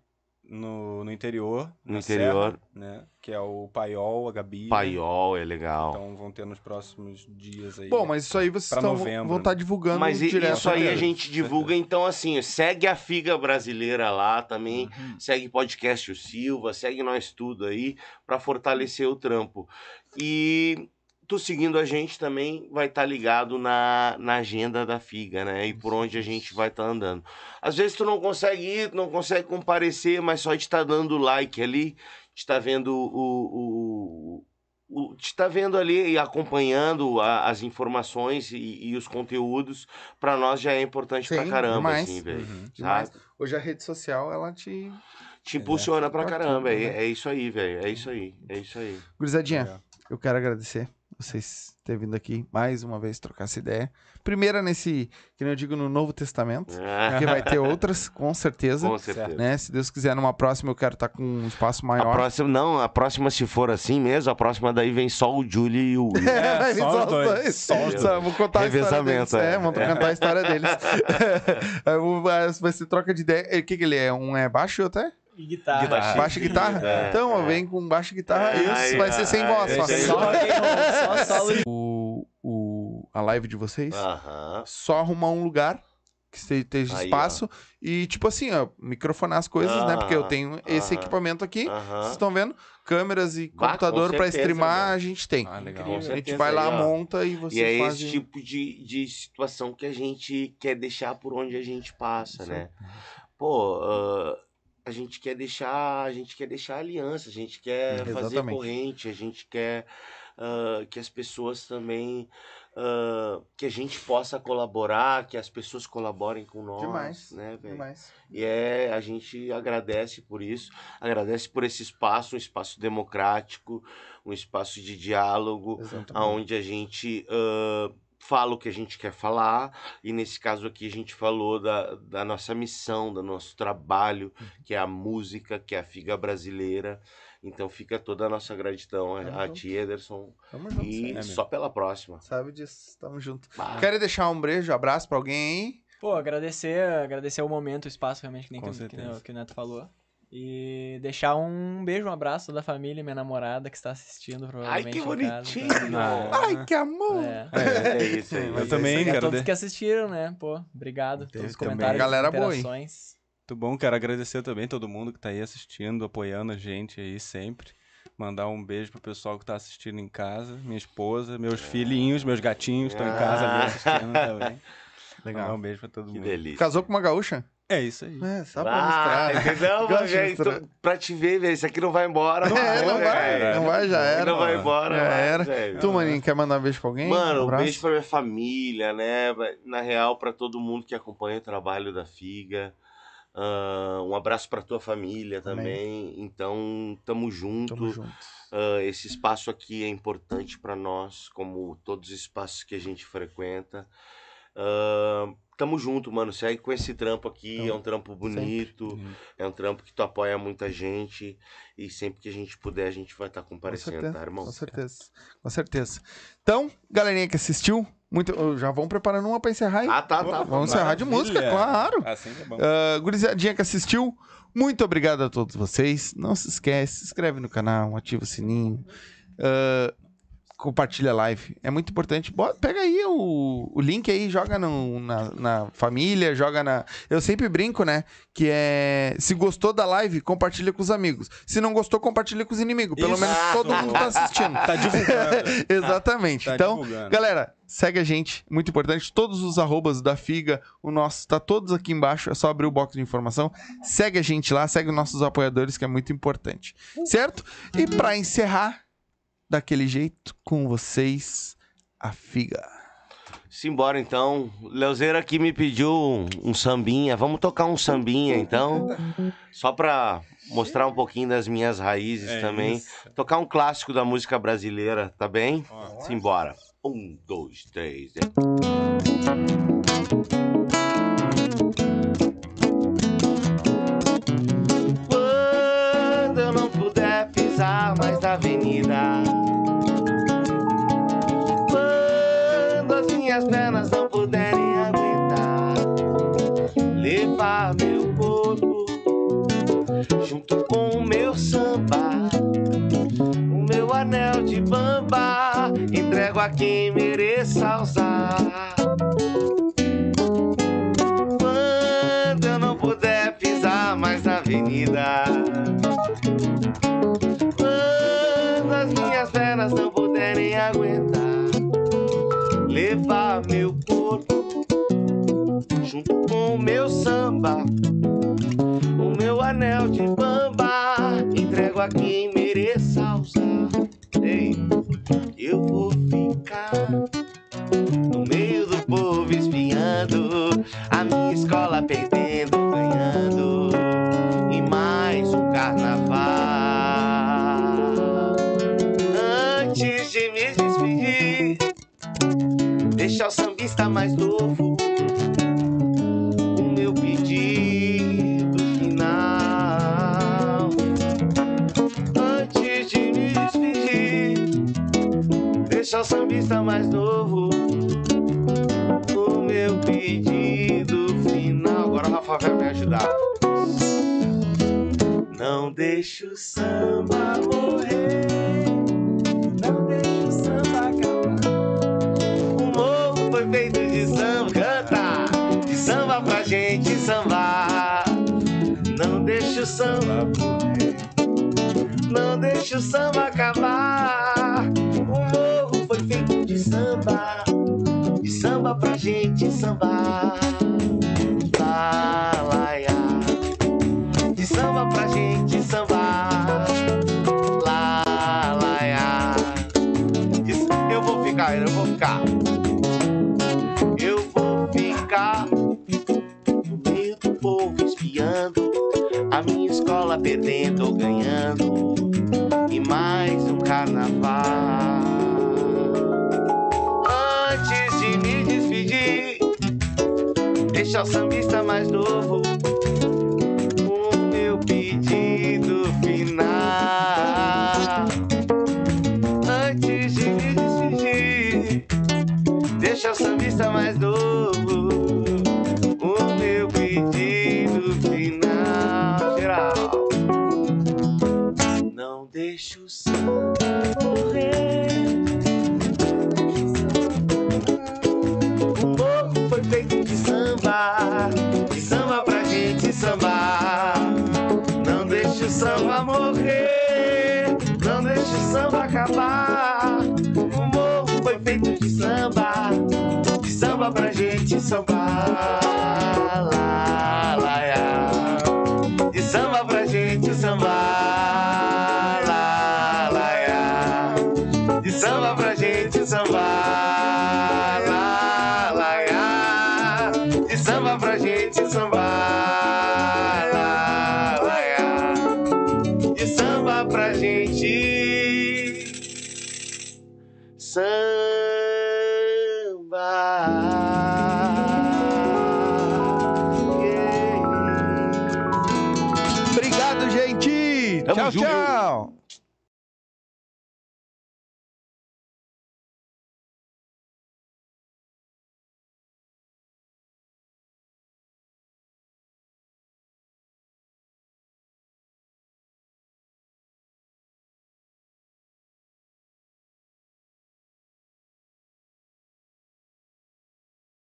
no, no interior. No interior. Serra, né? Que é o Paiol, a Gabi. Paiol é legal. Então vão ter nos próximos dias aí. Bom, mas isso aí vocês Pra tão- novembro, vão estar né? divulgando Mas direto. isso aí né? a gente divulga, então assim, segue a Figa Brasileira lá também, segue podcast o Silva, segue nós tudo aí pra fortalecer o trampo. E tu seguindo a gente também vai estar ligado na, na agenda da Figa, né? E por onde a gente vai estar andando. Às vezes tu não consegue ir, tu não consegue comparecer, mas só de estar dando like ali, de estar vendo o, o, o de estar vendo ali e acompanhando a- as informações e, e os conteúdos, pra nós já é importante pra Sim, caramba, demais. assim, velho. Uhum. Hoje a rede social, ela te... Te impulsiona pra Pra caramba. tudo, É, né? é isso aí, velho. É isso aí. É isso aí. Gurizadinha, eu quero agradecer vocês terem vindo aqui mais uma vez trocar essa ideia. Primeira nesse, que nem eu digo, no Novo Testamento, Ah, porque vai ter outras, com certeza. com certeza. Né? Se Deus quiser, numa próxima eu quero estar com um espaço A maior. próxima, não, a próxima, se for assim mesmo, a próxima daí vem só o Julie e o Will. É, Vai vir só os dois, só os Só, dois. Vou contar a história deles. É, é. vamos contar a história deles. Vai ser troca de ideia. O que, que ele é? Um é baixo até? E guitarra. Guitarra. Baixo e guitarra? É, então, é. vem com baixo e guitarra. É, Isso, aí, vai ser sem voz só. aí, Só só solo. O, o, a live de vocês, Aham. só arrumar um lugar que este- esteja Aí, espaço e, tipo assim, ó, microfonar as coisas, né? Porque eu Aham, tenho esse equipamento aqui. Vocês estão vendo? Câmeras e Bah, computador certeza, streamar, irmão. a gente tem. Ah, legal. Com a gente certeza, vai lá, aí, ó. monta e vocês E é fazem. esse tipo de, de situação que a gente quer deixar por onde a gente passa, Isso. né? Pô, ah, a gente quer deixar, a gente quer deixar aliança, a gente quer fazer Exatamente. corrente, a gente quer ah, que as pessoas também ah, que a gente possa colaborar, que as pessoas colaborem com nós, Demais, né, velho? E é, a gente agradece por isso, agradece por esse espaço, um espaço democrático, um espaço de diálogo, Exatamente. onde a gente ah, fala o que a gente quer falar, e nesse caso aqui a gente falou da, da nossa missão, do nosso trabalho, que é a música, que é a figa brasileira, Então fica toda a nossa gratidão a, Tamo a ti, Ederson. Tamo junto, E mesmo. só pela próxima. Sabe disso, tamo junto. Bah. Quero deixar um beijo, abraço pra alguém aí. Pô, agradecer, agradecer o momento, o espaço, realmente, que nem que, que, que o Neto falou. E deixar um beijo, um abraço da família, minha namorada que está assistindo, Ai, provavelmente. que em casa, bonitinho! tá? Ai, que amor! É. É isso aí. Eu é também, isso aí. E a todos de- que assistiram, né? Pô, obrigado pelos também comentários, galera boa, hein? Muito bom, quero agradecer também todo mundo que tá aí assistindo, apoiando a gente aí sempre. Mandar um beijo pro pessoal que tá assistindo em casa, minha esposa, meus filhinhos, meus gatinhos estão em casa ali Ah. assistindo também. Legal. Mandar um beijo pra todo Que mundo. delícia. Casou com uma gaúcha? É isso aí. É, só pra Ah, mostrar. entendeu, de velho? mostrar. Então, Pra te ver, velho, isso aqui não vai embora. É, não vai, não vai, já era. Não vai embora, Já era. Tu, maninho, quer mandar um beijo pra alguém? Mano, um abraço? beijo pra minha família, né? Na real, pra todo mundo que acompanha o trabalho da Figa. Ah, um abraço pra tua família também. Então, tamo junto. Tamo junto. Ah, esse espaço aqui é importante pra nós, como todos os espaços que a gente frequenta. Ah, tamo junto, mano. Segue com esse trampo aqui. Tamo. É um trampo bonito. Uhum. É um trampo que tu apoia muita gente. E sempre que a gente puder, a gente vai estar Com comparecendo, certeza, tá, irmão? com certeza. Com certeza. Então, galerinha que assistiu, muito, já vão preparando uma pra encerrar aí. Ah, tá, tá. Vamos encerrar de música, claro. Assim que é bom. Ah, gurizadinha que assistiu, muito obrigado a todos vocês. Não se esquece, se inscreve no canal, ativa o sininho. ah, compartilha a live. É muito importante. Bota- pega aí o, o link aí, joga no- na, na família, joga na. Eu sempre brinco, né? Que é. Se gostou da live, compartilha com os amigos. Se não gostou, compartilha com os inimigos. Pelo Isso. menos todo mundo tá assistindo. Tá divulgando. Exatamente. Tá então, divulgando. Galera, segue a gente, muito importante. Todos os arrobas da Figa, o nosso, tá todos aqui embaixo. É só abrir o box de informação. Segue a gente lá, segue os nossos apoiadores, que é muito importante. Certo? E pra encerrar, daquele jeito, com vocês, a Figa. Simbora então. Leozeira aqui me pediu um, um sambinha. Vamos tocar um sambinha então. Só pra mostrar um pouquinho das minhas raízes É também. isso. Tocar um clássico da música brasileira, tá bem? Simbora. Um, dois, três. e- entrego a quem mereça usar. Mais novo o meu pedido final. Antes de me despedir, deixa o sambista mais novo o meu pedido final. Agora Rafa vai me ajudar. Não deixe o samba samba não deixe o samba acabar. Sambista mais novo